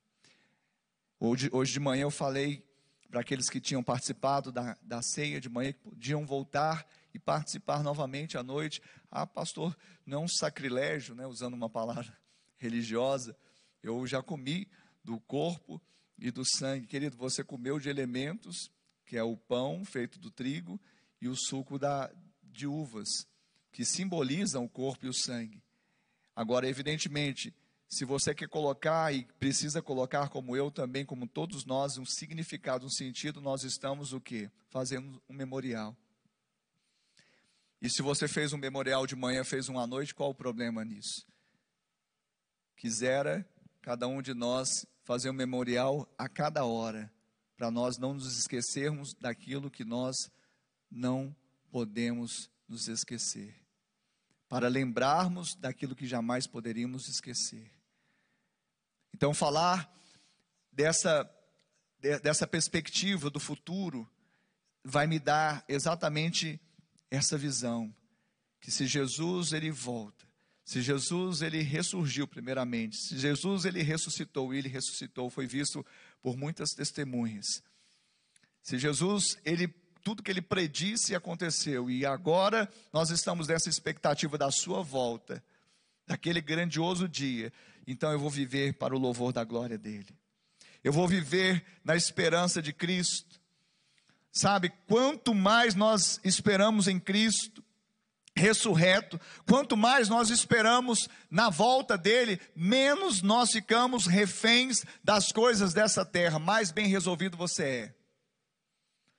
Hoje, hoje de manhã eu falei para aqueles que tinham participado da, da ceia de manhã, que podiam voltar e participar novamente à noite. Ah, pastor, não é um sacrilégio, né, usando uma palavra religiosa. Eu já comi do corpo e do sangue. Querido, você comeu de elementos, que é o pão feito do trigo e o suco da, de uvas, que simbolizam o corpo e o sangue. Agora, evidentemente, se você quer colocar e precisa colocar, como eu também, como todos nós, um significado, um sentido, nós estamos o quê? Fazendo um memorial. E se você fez um memorial de manhã, fez um à noite, qual o problema nisso? Quisera cada um de nós fazer um memorial a cada hora, para nós não nos esquecermos daquilo que nós não podemos nos esquecer, para lembrarmos daquilo que jamais poderíamos esquecer. Então, falar dessa, dessa perspectiva do futuro vai me dar exatamente essa visão que se Jesus ele volta, se Jesus ele ressurgiu primeiramente, se Jesus ele ressuscitou e ele ressuscitou, foi visto por muitas testemunhas. Se Jesus ele tudo que ele predisse aconteceu e agora nós estamos nessa expectativa da sua volta, daquele grandioso dia. Então eu vou viver para o louvor da glória dele. Eu vou viver na esperança de Cristo. Sabe, quanto mais nós esperamos em Cristo, ressurreto, quanto mais nós esperamos na volta dele, menos nós ficamos reféns das coisas dessa terra, mais bem resolvido você é.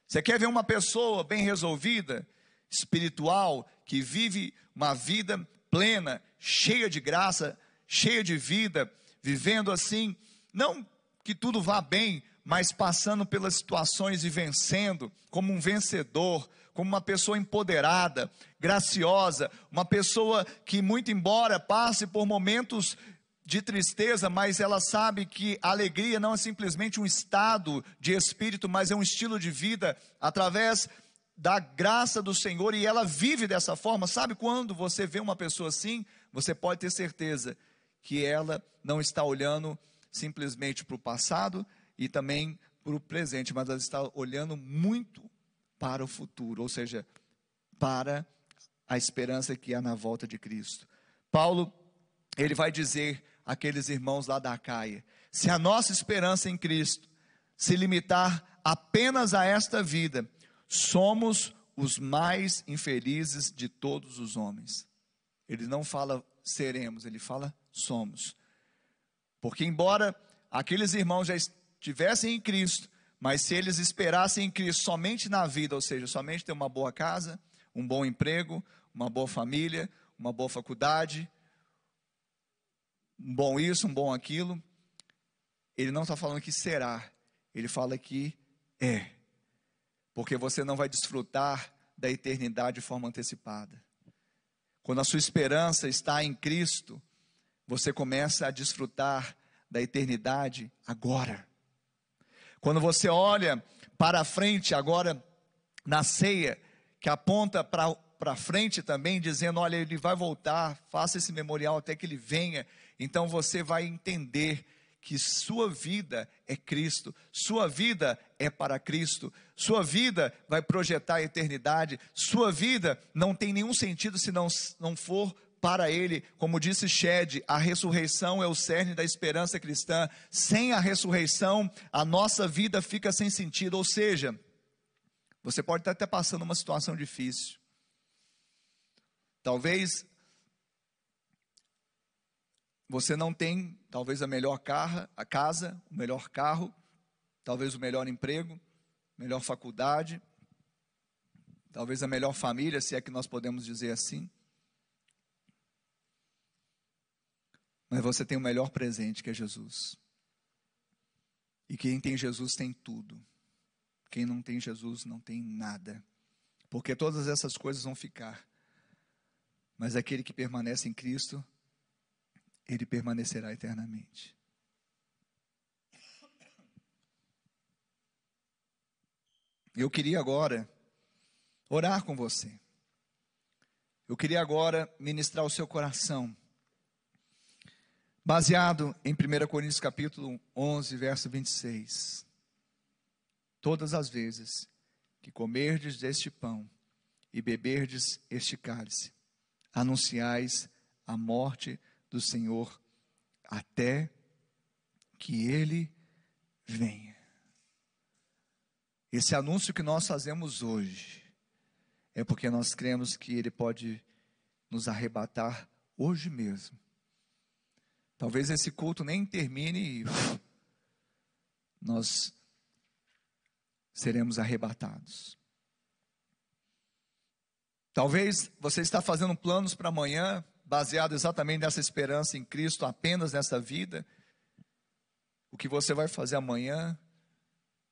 Você quer ver uma pessoa bem resolvida, espiritual, que vive uma vida plena, cheia de graça, cheia de vida, vivendo assim, não que tudo vá bem, mas passando pelas situações e vencendo, como um vencedor, como uma pessoa empoderada, graciosa, uma pessoa que, muito embora passe por momentos de tristeza, mas ela sabe que a alegria não é simplesmente um estado de espírito, mas é um estilo de vida através da graça do Senhor e ela vive dessa forma. Sabe quando você vê uma pessoa assim? Você pode ter certeza que ela não está olhando simplesmente para o passado e também para o presente, mas ela está olhando muito para o futuro, ou seja, para a esperança que há na volta de Cristo. Paulo, ele vai dizer àqueles irmãos lá da Caia: se a nossa esperança em Cristo se limitar apenas a esta vida, somos os mais infelizes de todos os homens. Ele não fala seremos, ele fala somos. Porque, embora aqueles irmãos já estivessem em Cristo, mas se eles esperassem em Cristo somente na vida, ou seja, somente ter uma boa casa, um bom emprego, uma boa família, uma boa faculdade, um bom isso, um bom aquilo, ele não está falando que será, ele fala que é, porque você não vai desfrutar da eternidade de forma antecipada. Quando a sua esperança está em Cristo, você começa a desfrutar da eternidade agora. Quando você olha para frente agora na ceia, que aponta para frente também, dizendo: Olha, ele vai voltar, faça esse memorial até que ele venha. Então você vai entender que sua vida é Cristo, sua vida é para Cristo, sua vida vai projetar a eternidade, sua vida não tem nenhum sentido se não, não for para Ele. Como disse Shed, a ressurreição é o cerne da esperança cristã. Sem a ressurreição, a nossa vida fica sem sentido. Ou seja, você pode estar até passando uma situação difícil. Talvez você não tem, talvez, a melhor a casa, o melhor carro, talvez o melhor emprego, melhor faculdade, talvez a melhor família, se é que nós podemos dizer assim. Mas você tem o melhor presente que é Jesus. E quem tem Jesus tem tudo. Quem não tem Jesus não tem nada. Porque todas essas coisas vão ficar. Mas aquele que permanece em Cristo ele permanecerá eternamente. Eu queria agora orar com você. Eu queria agora ministrar o seu coração. Baseado em 1 Coríntios capítulo 11, verso 26. Todas as vezes que comerdes deste pão e beberdes este cálice, anunciais a morte do Senhor até que Ele venha. Esse anúncio que nós fazemos hoje é porque nós cremos que Ele pode nos arrebatar hoje mesmo. Talvez esse culto nem termine e nós seremos arrebatados. Talvez você está fazendo planos para amanhã, baseado exatamente nessa esperança em Cristo, apenas nessa vida. O que você vai fazer amanhã,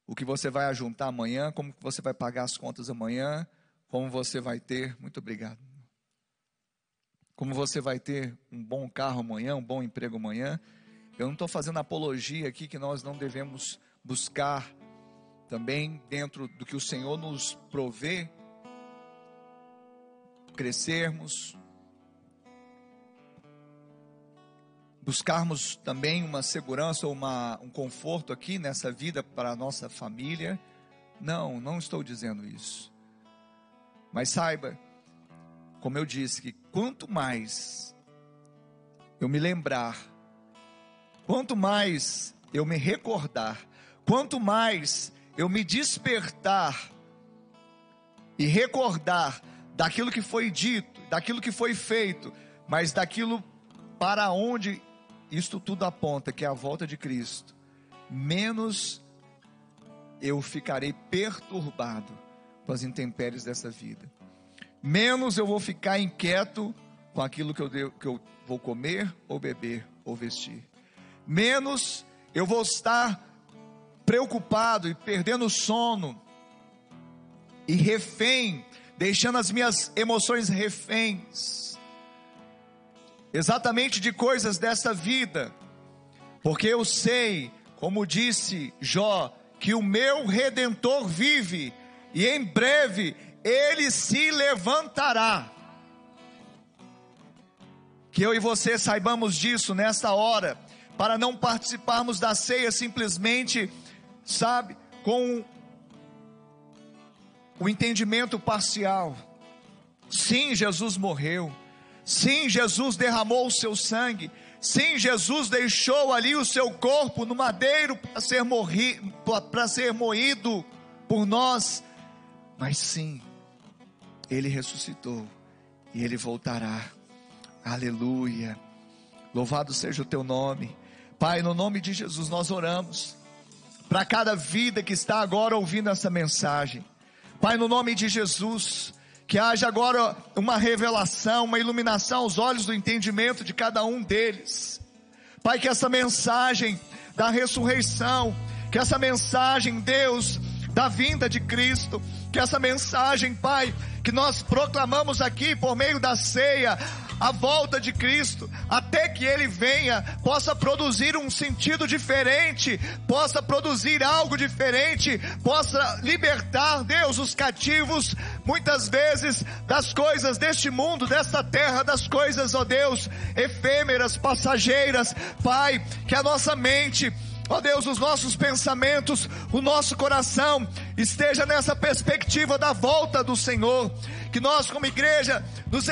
o que você vai ajuntar amanhã, como você vai pagar as contas amanhã, como você vai ter, muito obrigado. Como você vai ter um bom carro amanhã, um bom emprego amanhã. Eu não estou fazendo apologia aqui que nós não devemos buscar também dentro do que o Senhor nos provê, crescermos, buscarmos também uma segurança, uma, um conforto aqui nessa vida para a nossa família. Não, não estou dizendo isso. Mas saiba, como eu disse, que quanto mais eu me lembrar, quanto mais eu me recordar, quanto mais eu me despertar e recordar daquilo que foi dito, daquilo que foi feito, mas daquilo para onde isto tudo aponta que é a volta de Cristo, menos eu ficarei perturbado com as intempéries dessa vida. Menos eu vou ficar inquieto com aquilo que eu, devo, que eu vou comer ou beber ou vestir. Menos eu vou estar preocupado e perdendo sono e refém, deixando as minhas emoções reféns exatamente de coisas dessa vida, porque eu sei, como disse Jó, que o meu redentor vive e em breve ele se levantará. Que eu e você saibamos disso nesta hora, para não participarmos da ceia simplesmente, sabe, com o entendimento parcial. Sim, Jesus morreu. Sim, Jesus derramou o seu sangue. Sim, Jesus deixou ali o seu corpo no madeiro para ser, morri, ser moído por nós. Mas sim, ele ressuscitou e ele voltará. Aleluia. Louvado seja o teu nome. Pai, no nome de Jesus nós oramos para cada vida que está agora ouvindo essa mensagem. Pai, no nome de Jesus, que haja agora uma revelação, uma iluminação aos olhos do entendimento de cada um deles. Pai, que essa mensagem da ressurreição, que essa mensagem, Deus, da vinda de Cristo, que essa mensagem, Pai, que nós proclamamos aqui por meio da ceia, a volta de Cristo, até que Ele venha, possa produzir um sentido diferente, possa produzir algo diferente, possa libertar, Deus, os cativos, muitas vezes, das coisas deste mundo, desta terra, das coisas, ó Deus, efêmeras, passageiras, Pai, que a nossa mente, Ó Deus, os nossos pensamentos, o nosso coração esteja nessa perspectiva da volta do Senhor. Que nós, como igreja, nos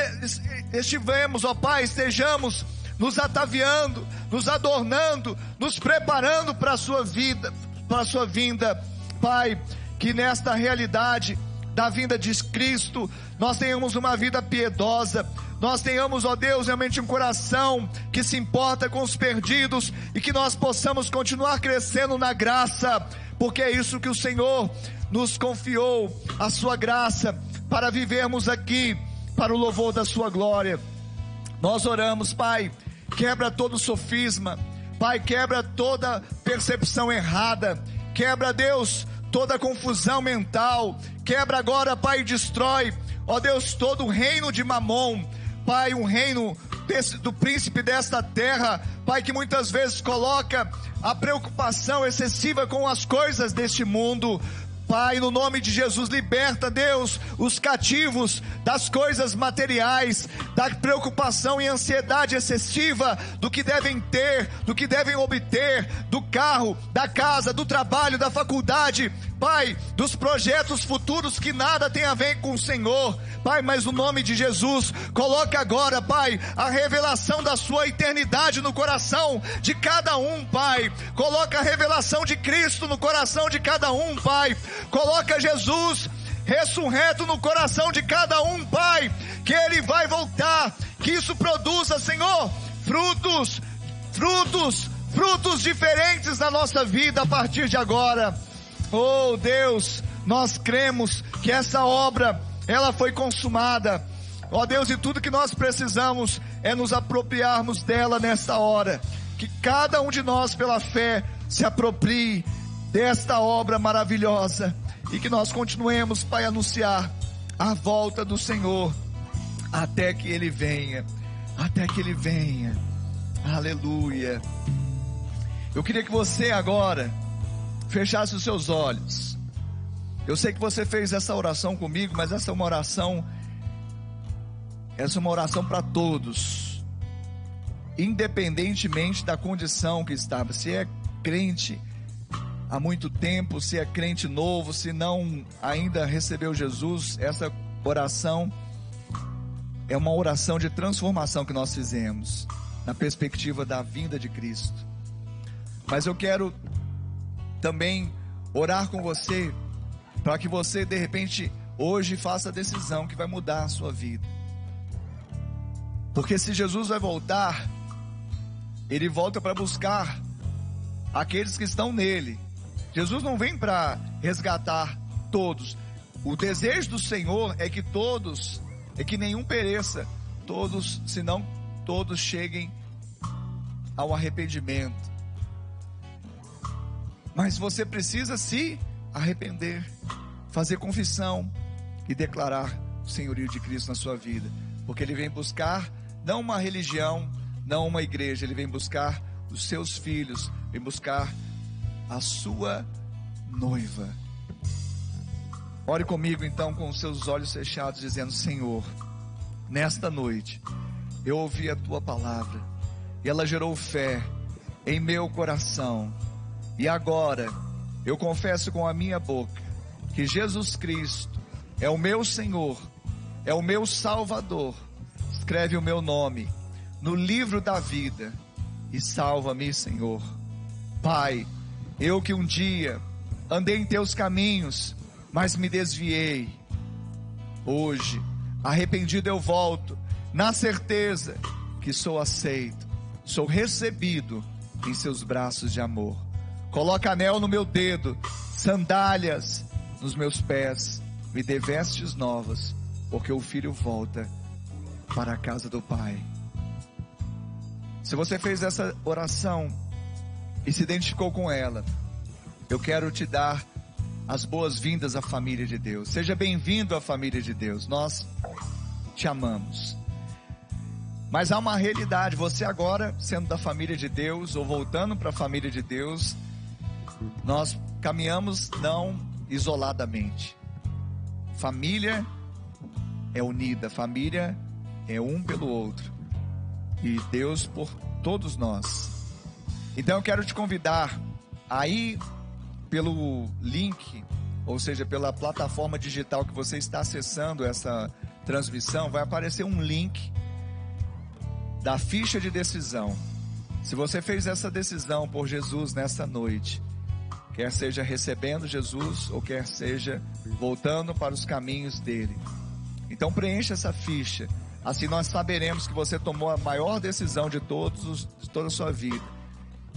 estivemos, ó Pai, estejamos nos ataviando, nos adornando, nos preparando para a sua vida, para a sua vinda. Pai, que nesta realidade da vinda de Cristo, nós tenhamos uma vida piedosa, nós tenhamos, ó Deus, realmente um coração que se importa com os perdidos e que nós possamos continuar crescendo na graça, porque é isso que o Senhor nos confiou, a sua graça, para vivermos aqui para o louvor da sua glória. Nós oramos, Pai, quebra todo sofisma, Pai, quebra toda percepção errada, quebra, Deus, toda confusão mental, quebra agora, Pai, e destrói, ó Deus, todo o reino de Mamon, Pai, um reino desse, do príncipe desta terra, Pai, que muitas vezes coloca a preocupação excessiva com as coisas deste mundo, Pai, no nome de Jesus, liberta, Deus, os cativos das coisas materiais, da preocupação e ansiedade excessiva do que devem ter, do que devem obter, do carro, da casa, do trabalho, da faculdade, Pai, dos projetos futuros que nada tem a ver com o Senhor. Pai, mas no nome de Jesus, coloca agora, Pai, a revelação da sua eternidade no coração de cada um, Pai. Coloca a revelação de Cristo no coração de cada um, Pai. Coloca Jesus ressurreto no coração de cada um, Pai, que ele vai voltar, que isso produza, Senhor, frutos frutos, frutos diferentes na nossa vida a partir de agora. Oh Deus, nós cremos que essa obra, ela foi consumada. Ó oh Deus, e tudo que nós precisamos é nos apropriarmos dela nesta hora. Que cada um de nós, pela fé, se aproprie desta obra maravilhosa. E que nós continuemos, Pai, a anunciar a volta do Senhor até que Ele venha. Até que Ele venha. Aleluia. Eu queria que você agora fechasse os seus olhos. Eu sei que você fez essa oração comigo, mas essa é uma oração essa é uma oração para todos. Independentemente da condição que estava, se é crente há muito tempo, se é crente novo, se não ainda recebeu Jesus, essa oração é uma oração de transformação que nós fizemos na perspectiva da vinda de Cristo. Mas eu quero também orar com você para que você de repente hoje faça a decisão que vai mudar a sua vida. Porque se Jesus vai voltar, ele volta para buscar aqueles que estão nele. Jesus não vem para resgatar todos. O desejo do Senhor é que todos, é que nenhum pereça, todos, senão todos cheguem ao arrependimento. Mas você precisa se arrepender, fazer confissão e declarar o senhorio de Cristo na sua vida, porque ele vem buscar não uma religião, não uma igreja, ele vem buscar os seus filhos, vem buscar a sua noiva. Ore comigo então com os seus olhos fechados, dizendo: Senhor, nesta noite eu ouvi a tua palavra e ela gerou fé em meu coração. E agora eu confesso com a minha boca que Jesus Cristo é o meu Senhor, é o meu Salvador escreve o meu nome no livro da vida e salva-me, Senhor. Pai, eu que um dia andei em teus caminhos, mas me desviei. Hoje, arrependido eu volto, na certeza que sou aceito, sou recebido em seus braços de amor. Coloca anel no meu dedo, sandálias nos meus pés, me dê vestes novas, porque o filho volta para a casa do Pai. Se você fez essa oração e se identificou com ela, eu quero te dar as boas-vindas à família de Deus. Seja bem-vindo à família de Deus. Nós te amamos. Mas há uma realidade, você agora, sendo da família de Deus ou voltando para a família de Deus, nós caminhamos não isoladamente. Família é unida, família é um pelo outro e Deus por todos nós. Então eu quero te convidar aí pelo link, ou seja, pela plataforma digital que você está acessando essa transmissão, vai aparecer um link da ficha de decisão. Se você fez essa decisão por Jesus nessa noite, quer seja recebendo Jesus ou quer seja voltando para os caminhos dele. Então preencha essa ficha Assim nós saberemos que você tomou a maior decisão de, todos, de toda a sua vida.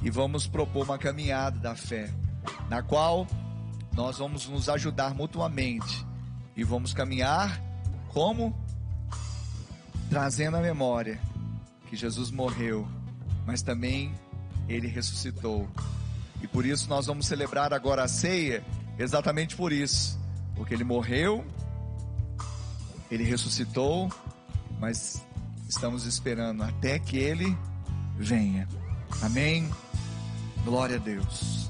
E vamos propor uma caminhada da fé, na qual nós vamos nos ajudar mutuamente. E vamos caminhar como? Trazendo a memória que Jesus morreu, mas também ele ressuscitou. E por isso nós vamos celebrar agora a ceia, exatamente por isso. Porque ele morreu, ele ressuscitou mas estamos esperando até que Ele venha. Amém? Glória a Deus.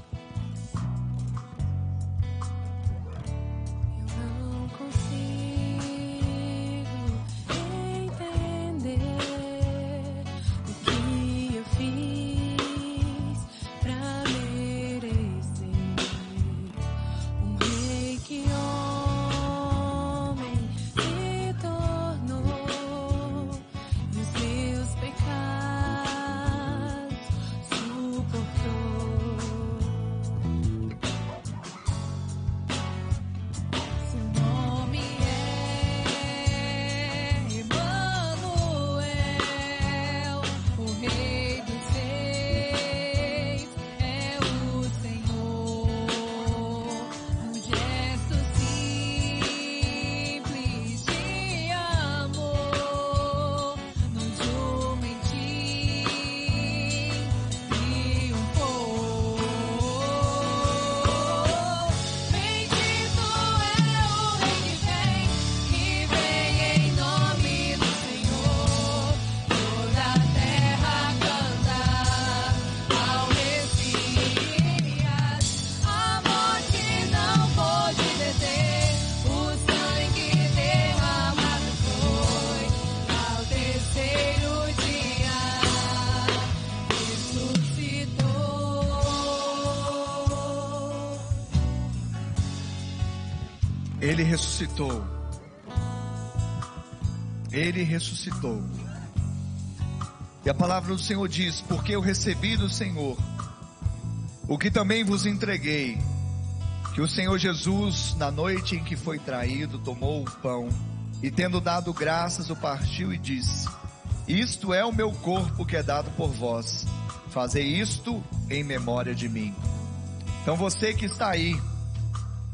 Ele ressuscitou. Ele ressuscitou. E a palavra do Senhor diz: Porque eu recebi do Senhor o que também vos entreguei, que o Senhor Jesus, na noite em que foi traído, tomou o pão e, tendo dado graças, o partiu e disse: Isto é o meu corpo que é dado por vós. Fazei isto em memória de mim. Então você que está aí,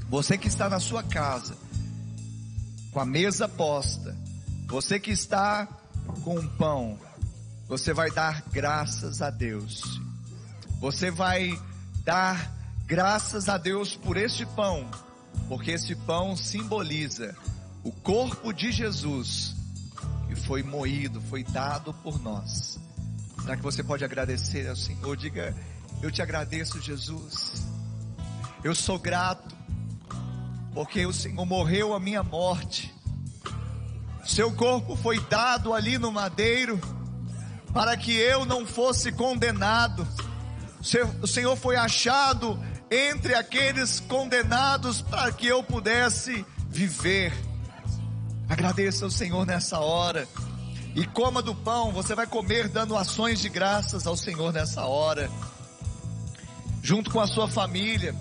você que está na sua casa, com a mesa posta, você que está com o pão, você vai dar graças a Deus. Você vai dar graças a Deus por este pão, porque esse pão simboliza o corpo de Jesus que foi moído, foi dado por nós. Será que você pode agradecer ao Senhor? Diga, eu te agradeço, Jesus. Eu sou grato, porque o Senhor morreu a minha morte. Seu corpo foi dado ali no madeiro, para que eu não fosse condenado. O Senhor foi achado entre aqueles condenados, para que eu pudesse viver. Agradeça ao Senhor nessa hora. E coma do pão, você vai comer dando ações de graças ao Senhor nessa hora. Junto com a sua família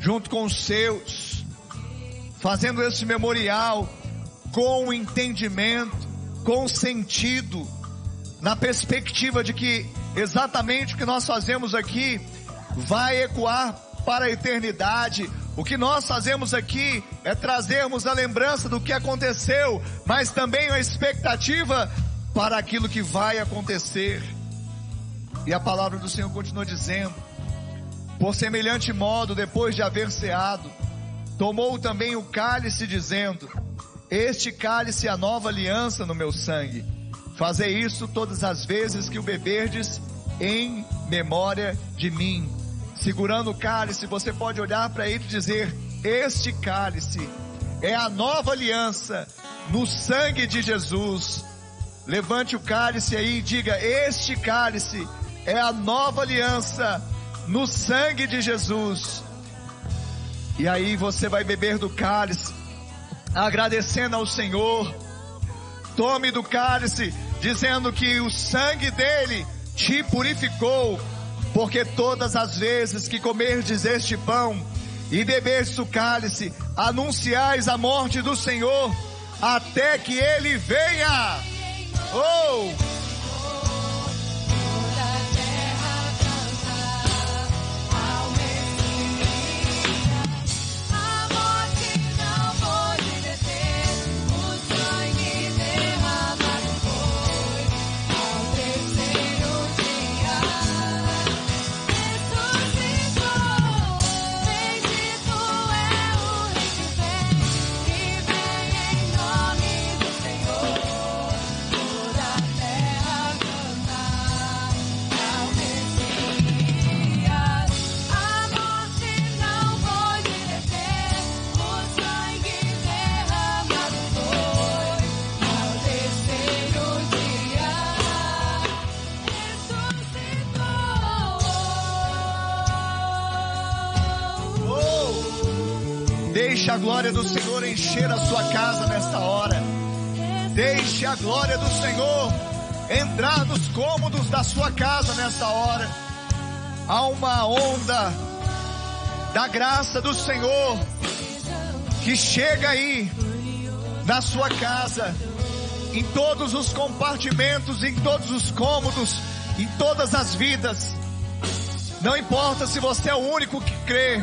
junto com os seus, fazendo esse memorial com entendimento, com sentido, na perspectiva de que exatamente o que nós fazemos aqui vai ecoar para a eternidade. O que nós fazemos aqui é trazermos a lembrança do que aconteceu, mas também a expectativa para aquilo que vai acontecer. E a palavra do Senhor continua dizendo: por semelhante modo, depois de haver ceado, tomou também o cálice, dizendo: Este cálice é a nova aliança no meu sangue. Fazei isso todas as vezes que o beberdes em memória de mim. Segurando o cálice, você pode olhar para ele e dizer: Este cálice é a nova aliança no sangue de Jesus. Levante o cálice aí e diga: Este cálice é a nova aliança no sangue de Jesus. E aí você vai beber do cálice, agradecendo ao Senhor. Tome do cálice, dizendo que o sangue dele te purificou, porque todas as vezes que comerdes este pão e beberdes o cálice, anunciais a morte do Senhor até que ele venha. Oh! Deixe a glória do Senhor encher a sua casa nesta hora. Deixe a glória do Senhor entrar nos cômodos da sua casa nesta hora. Há uma onda da graça do Senhor que chega aí na sua casa, em todos os compartimentos, em todos os cômodos, em todas as vidas. Não importa se você é o único que crê,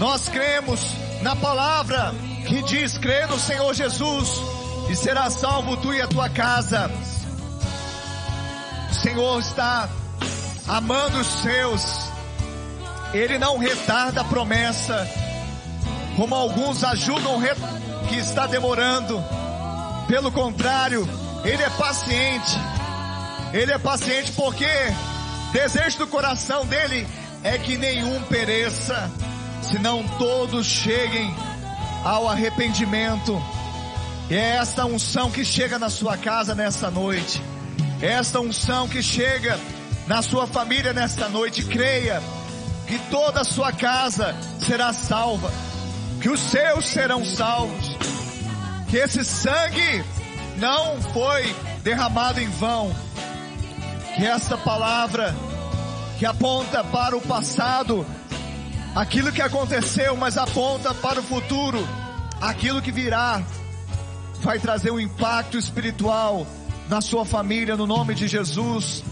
nós cremos na palavra que diz: crê no Senhor Jesus e será salvo tu e a tua casa. O Senhor está amando os seus, Ele não retarda a promessa, como alguns ajudam que está demorando. Pelo contrário, Ele é paciente. Ele é paciente porque desejo do coração dele é que nenhum pereça, senão todos cheguem ao arrependimento. E é esta unção que chega na sua casa nessa noite. É esta unção que chega na sua família nesta noite. Creia que toda a sua casa será salva. que os seus serão salvos, que esse sangue não foi derramado em vão, que esta palavra que aponta para o passado, aquilo que aconteceu, mas aponta para o futuro, aquilo que virá, vai trazer um impacto espiritual na sua família, no nome de Jesus,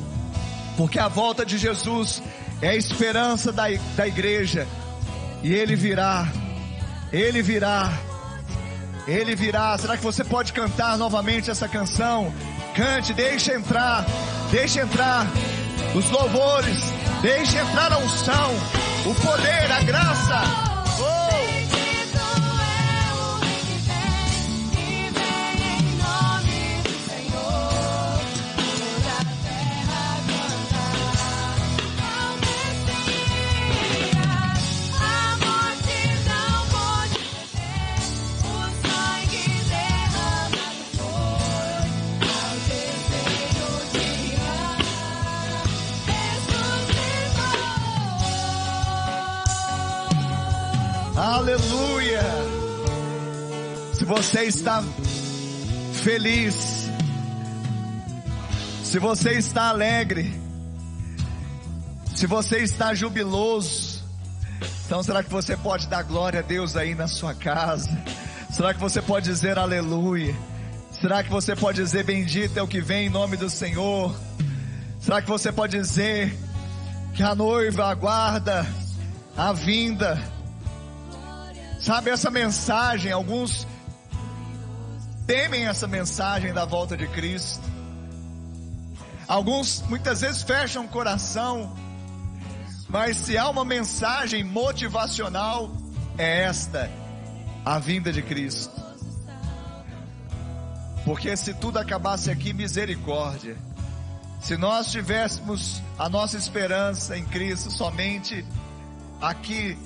porque a volta de Jesus é a esperança da, da igreja, e ele virá, ele virá, ele virá. Será que você pode cantar novamente essa canção? Cante, deixe entrar, deixe entrar os louvores, deixe entrar a unção, o poder, a graça. Você está feliz, se você está alegre, se você está jubiloso, então será que você pode dar glória a Deus aí na sua casa? Será que você pode dizer aleluia? Será que você pode dizer bendito é o que vem em nome do Senhor? Será que você pode dizer que a noiva aguarda a vinda Sabe essa mensagem, alguns temem essa mensagem da volta de Cristo. Alguns muitas vezes fecham o coração, mas se há uma mensagem motivacional, é esta: a vinda de Cristo. Porque se tudo acabasse aqui, misericórdia. Se nós tivéssemos a nossa esperança em Cristo somente aqui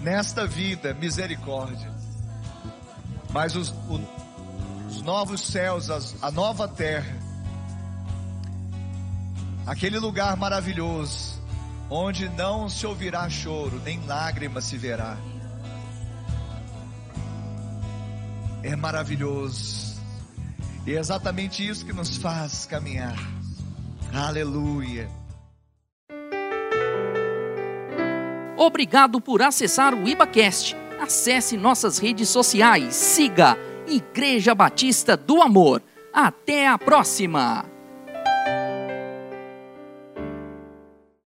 nesta vida misericórdia. Mas os, o, novos céus, a nova terra, aquele lugar maravilhoso, onde não se ouvirá choro, nem lágrima se verá. É maravilhoso. E é exatamente isso que nos faz caminhar. Aleluia. Obrigado por acessar o IbaCast. Acesse nossas redes sociais. Siga Igreja Batista do Amor. Até a próxima!